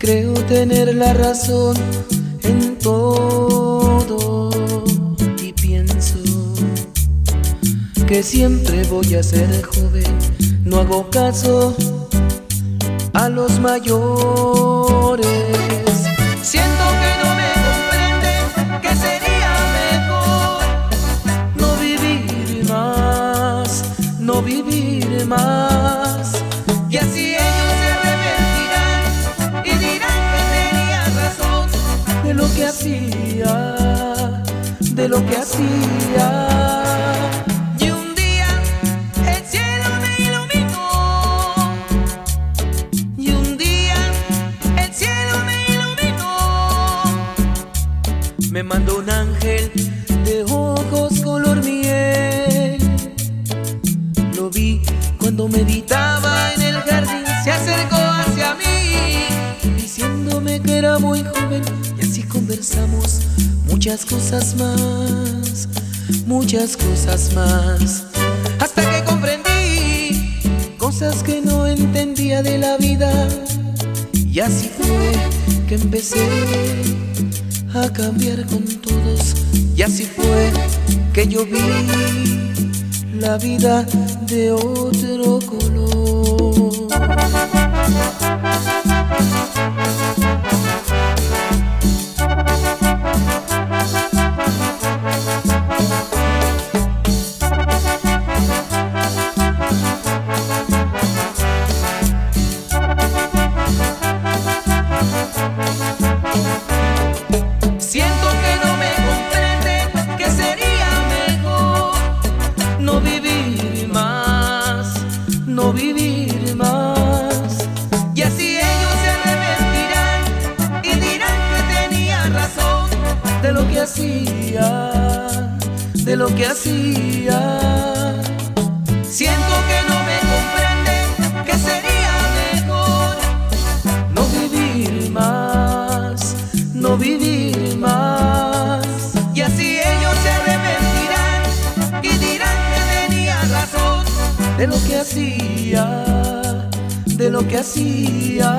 Creo tener la razón en todo y pienso que siempre voy a ser joven. No hago caso a los mayores. Lo que hacía. Y un día el cielo me iluminó. Y un día el cielo me iluminó. Me mandó un ángel muchas cosas más, muchas cosas más. Hasta que comprendí cosas que no entendía de la vida. Y así fue que empecé a cambiar con todos. Y así fue que yo vi la vida de otro color. De lo que hacía, de lo que hacía.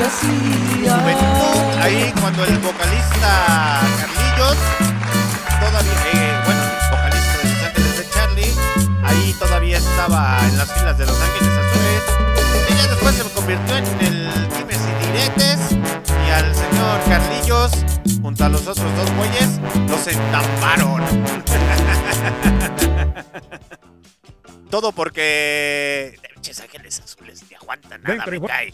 Juventud, ahí cuando el vocalista Carlillos, todavía, eh, bueno, el vocalista de Los Ángeles de Charlie, ahí todavía estaba en las filas de Los Ángeles Azules. Ella después se convirtió en el Dimes y Diretes y al señor Carlillos, junto a los otros dos güeyes, los entamparon. Todo porque. Pinches ángeles azules, ni aguantan nada, me cae.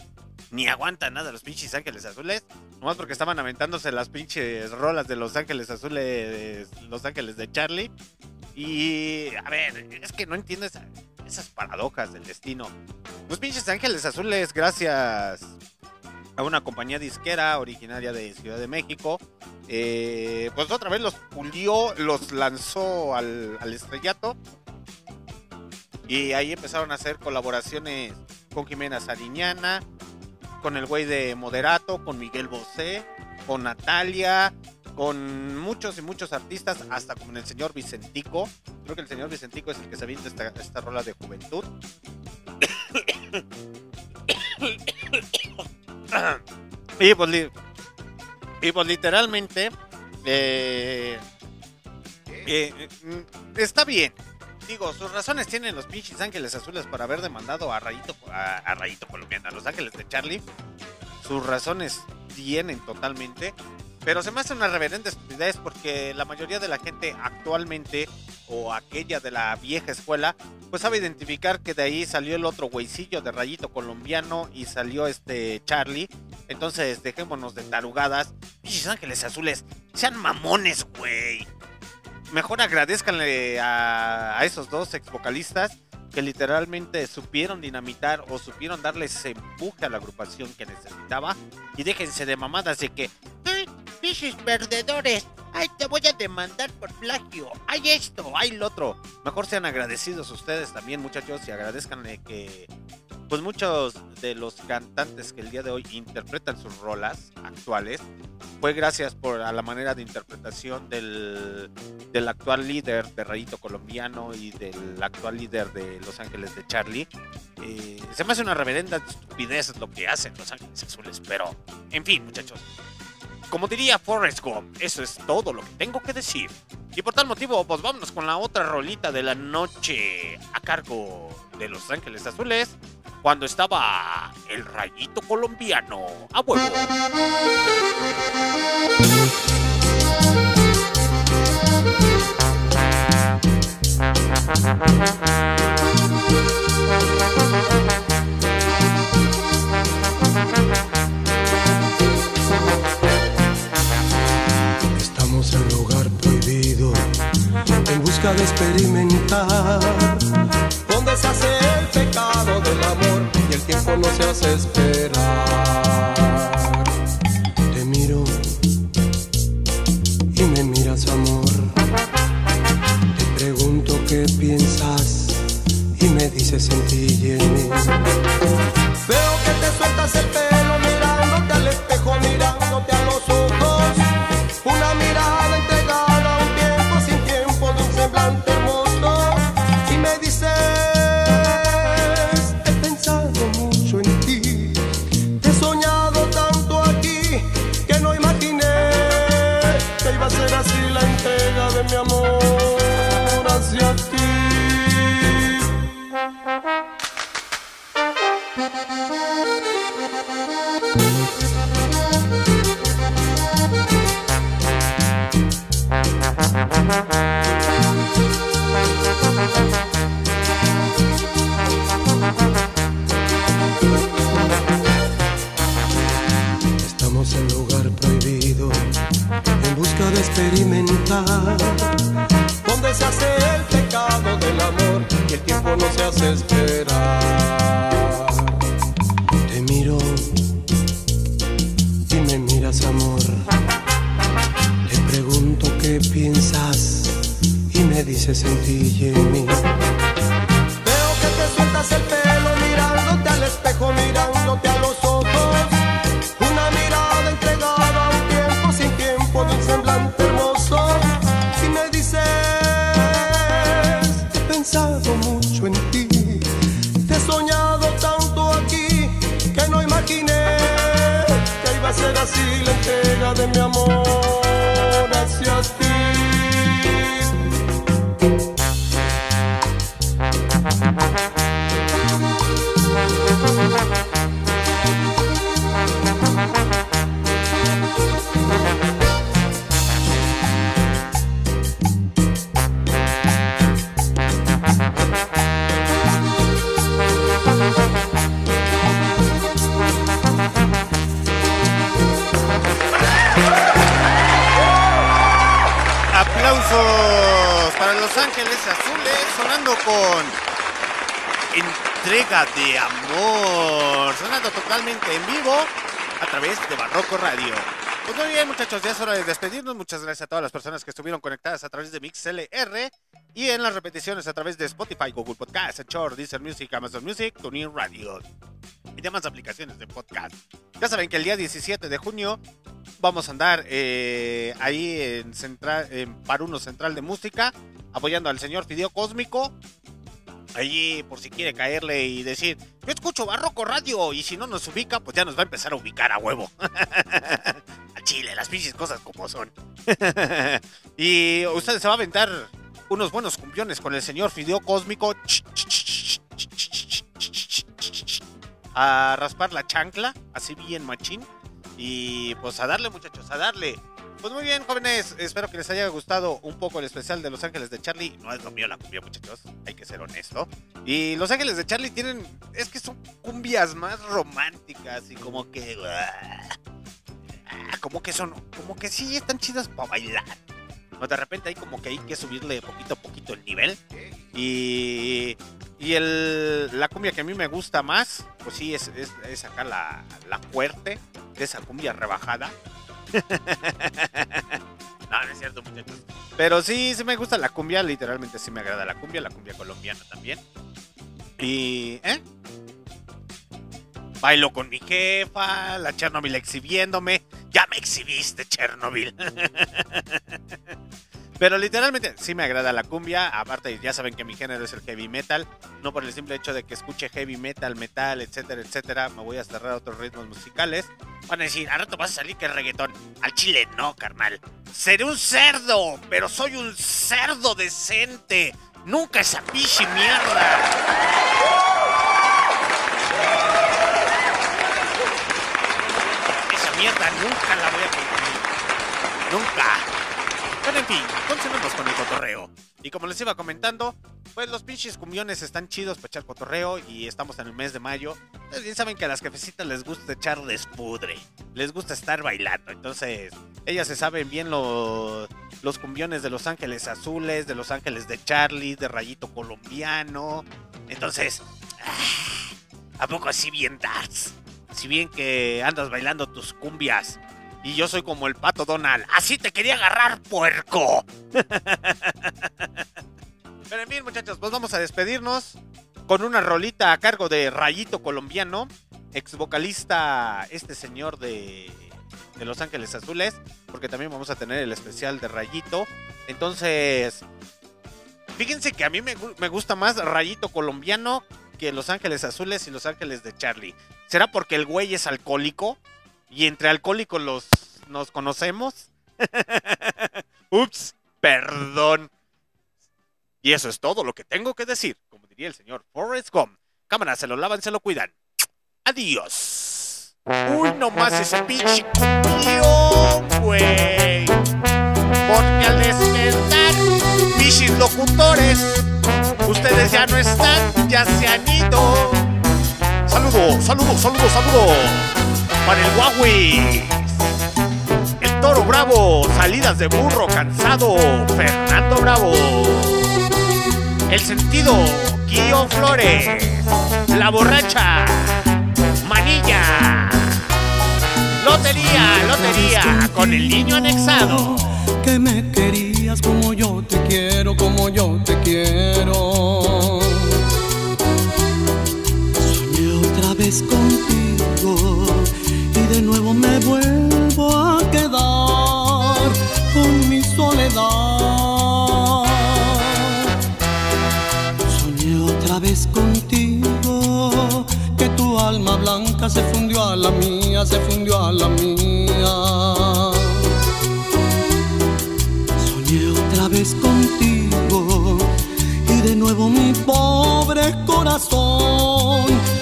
Ni aguantan nada los pinches ángeles azules. Nomás porque estaban aventándose las pinches rolas de los ángeles azules, los ángeles de Charlie. Y. A ver, es que no entiendo esa- esas paradojas del destino. Los pinches ángeles azules, gracias a una compañía disquera originaria de Ciudad de México. eh, pues otra vez los pulió, los lanzó al, al estrellato. Y ahí empezaron a hacer colaboraciones con Jimena Sariñana, con el güey de Moderato, con Miguel Bosé, con Natalia, con muchos y muchos artistas, hasta con el señor Vicentico. Creo que el señor Vicentico es el que se avienta esta, esta rola de juventud. y, pues, y pues literalmente eh, eh, mm, está bien. Digo, sus razones tienen los pinches ángeles azules para haber demandado a Rayito, a, Rayito Colombiano, a los ángeles de Charlie. Sus razones tienen totalmente. Pero se me hace una reverenda estupidez porque la mayoría de la gente actualmente, o aquella de la vieja escuela, pues sabe identificar que de ahí salió el otro güeycillo de Rayito Colombiano y salió este Charlie. Entonces dejémonos de tarugadas. Pinches ángeles azules, sean mamones, güey mejor agradezcanle a, a esos dos ex vocalistas que literalmente supieron dinamitar o supieron darle ese empuje a la agrupación que necesitaba. Y déjense de mamadas de que ay pinches perdedores ay te voy a demandar por plagio ay esto ay lo otro mejor sean agradecidos ustedes también muchachos y agradezcanle que pues muchos de los cantantes que el día de hoy interpretan sus rolas actuales fue gracias por a la manera de interpretación del, del actual líder de Rayito Colombiano y del actual líder de Los Ángeles de Charlie. Eh, se me hace una reverenda estupidez lo que hacen Los Ángeles Azules, pero en fin, muchachos. Como diría Forrest Gump, eso es todo lo que tengo que decir. Y por tal motivo, pues vámonos con la otra rolita de la noche a cargo de Los Ángeles Azules, cuando estaba el rayito colombiano a huevo. Busca de experimentar, donde se hace el pecado del amor y el tiempo no se hace esperar. Te miro y me miras amor, te pregunto qué piensas y me dices en ti. Veo que te sueltas el pelo experimentar, donde se hace el pecado del amor y el tiempo no se hace esperar. Muchas gracias a todas las personas que estuvieron conectadas a través de MixLR y en las repeticiones a través de Spotify, Google Podcast, Anchor, Deezer Music, Amazon Music, TuneIn Radio y demás aplicaciones de podcast. Ya saben que el día 17 de junio vamos a andar eh, ahí en, central, en Paruno Central de Música apoyando al señor Fideo Cósmico. Allí, por si quiere caerle y decir, yo escucho Barroco Radio y si no nos ubica, pues ya nos va a empezar a ubicar a huevo. a Chile, las pinches cosas como son. y usted se va a aventar unos buenos cumpiones con el señor Fideo Cósmico. A raspar la chancla, así bien machín. Y pues a darle, muchachos, a darle. Pues muy bien, jóvenes. Espero que les haya gustado un poco el especial de Los Ángeles de Charlie. No es lo mío la cumbia, muchachos. Hay que ser honesto. Y Los Ángeles de Charlie tienen. Es que son cumbias más románticas y como que. ah, Como que son. Como que sí están chidas para bailar. O de repente hay como que hay que subirle poquito a poquito el nivel. Y. Y el, la cumbia que a mí me gusta más, pues sí, es, es, es acá la, la fuerte, de esa cumbia rebajada. no, no es cierto, muchachos. Pero sí, sí me gusta la cumbia, literalmente sí me agrada la cumbia, la cumbia colombiana también. Y, ¿eh? Bailo con mi jefa, la Chernobyl exhibiéndome. Ya me exhibiste, Chernobyl. Pero literalmente sí me agrada la cumbia. Aparte, ya saben que mi género es el heavy metal. No por el simple hecho de que escuche heavy metal, metal, etcétera, etcétera. Me voy a cerrar a otros ritmos musicales. Van a decir, a rato vas a salir que reggaetón. Al chile no, carnal. Seré un cerdo, pero soy un cerdo decente. Nunca esa pichi mierda. Esa mierda nunca la voy a consumir. Nunca. Pero en fin, continuemos con el cotorreo. Y como les iba comentando, pues los pinches cumbiones están chidos para echar cotorreo y estamos en el mes de mayo. Ustedes bien saben que a las jefecitas les gusta echar despudre, les gusta estar bailando. Entonces, ellas se saben bien lo- los cumbiones de Los Ángeles Azules, de Los Ángeles de Charlie, de Rayito Colombiano. Entonces, ah, ¿a poco así bien das? Si bien que andas bailando tus cumbias y yo soy como el pato Donald. Así te quería agarrar, puerco. Pero en muchachos, pues vamos a despedirnos con una rolita a cargo de Rayito Colombiano, ex vocalista este señor de, de Los Ángeles Azules, porque también vamos a tener el especial de Rayito. Entonces, fíjense que a mí me, me gusta más Rayito Colombiano que Los Ángeles Azules y Los Ángeles de Charlie. ¿Será porque el güey es alcohólico? Y entre alcohólicos los, nos conocemos. Ups, perdón. Y eso es todo lo que tengo que decir. Como diría el señor Forrest Gump. Cámara, se lo lavan, se lo cuidan. Adiós. Uy, nomás ese pinche güey. Porque al despertar, pichis locutores, ustedes ya no están, ya se han ido. Saludos, saludos, saludos, saludos. Para el Huawei. El toro bravo, salidas de burro cansado, Fernando Bravo. El sentido, Guío Flores. La borracha, Manilla. Lotería, lotería, con el niño anexado. Que me querías como yo te quiero, como yo te quiero. Soñé otra vez contigo de nuevo me vuelvo a quedar con mi soledad. Soñé otra vez contigo que tu alma blanca se fundió a la mía, se fundió a la mía. Soñé otra vez contigo y de nuevo mi pobre corazón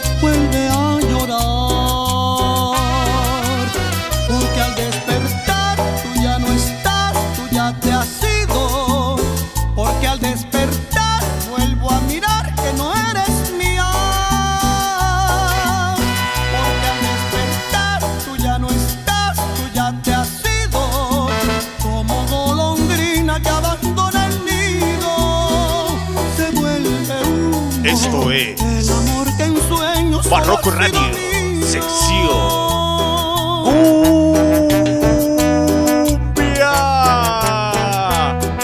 sido Radio, sección. ¡Cumbia!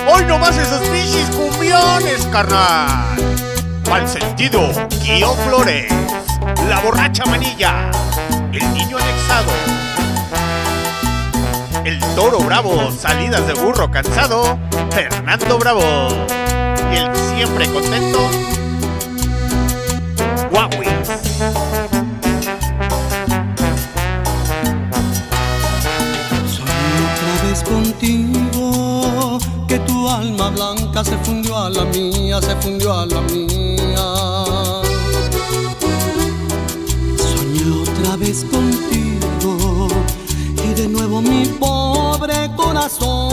Hoy nomás esos bichis cumbiones, carnal. Pa'l sentido, Guío Flores. La borracha manilla. El niño anexado. El toro bravo, salidas de burro cansado. Fernando Bravo. Y el siempre contento. Se fundió a la mía, se fundió a la mía. Soñé otra vez contigo y de nuevo mi pobre corazón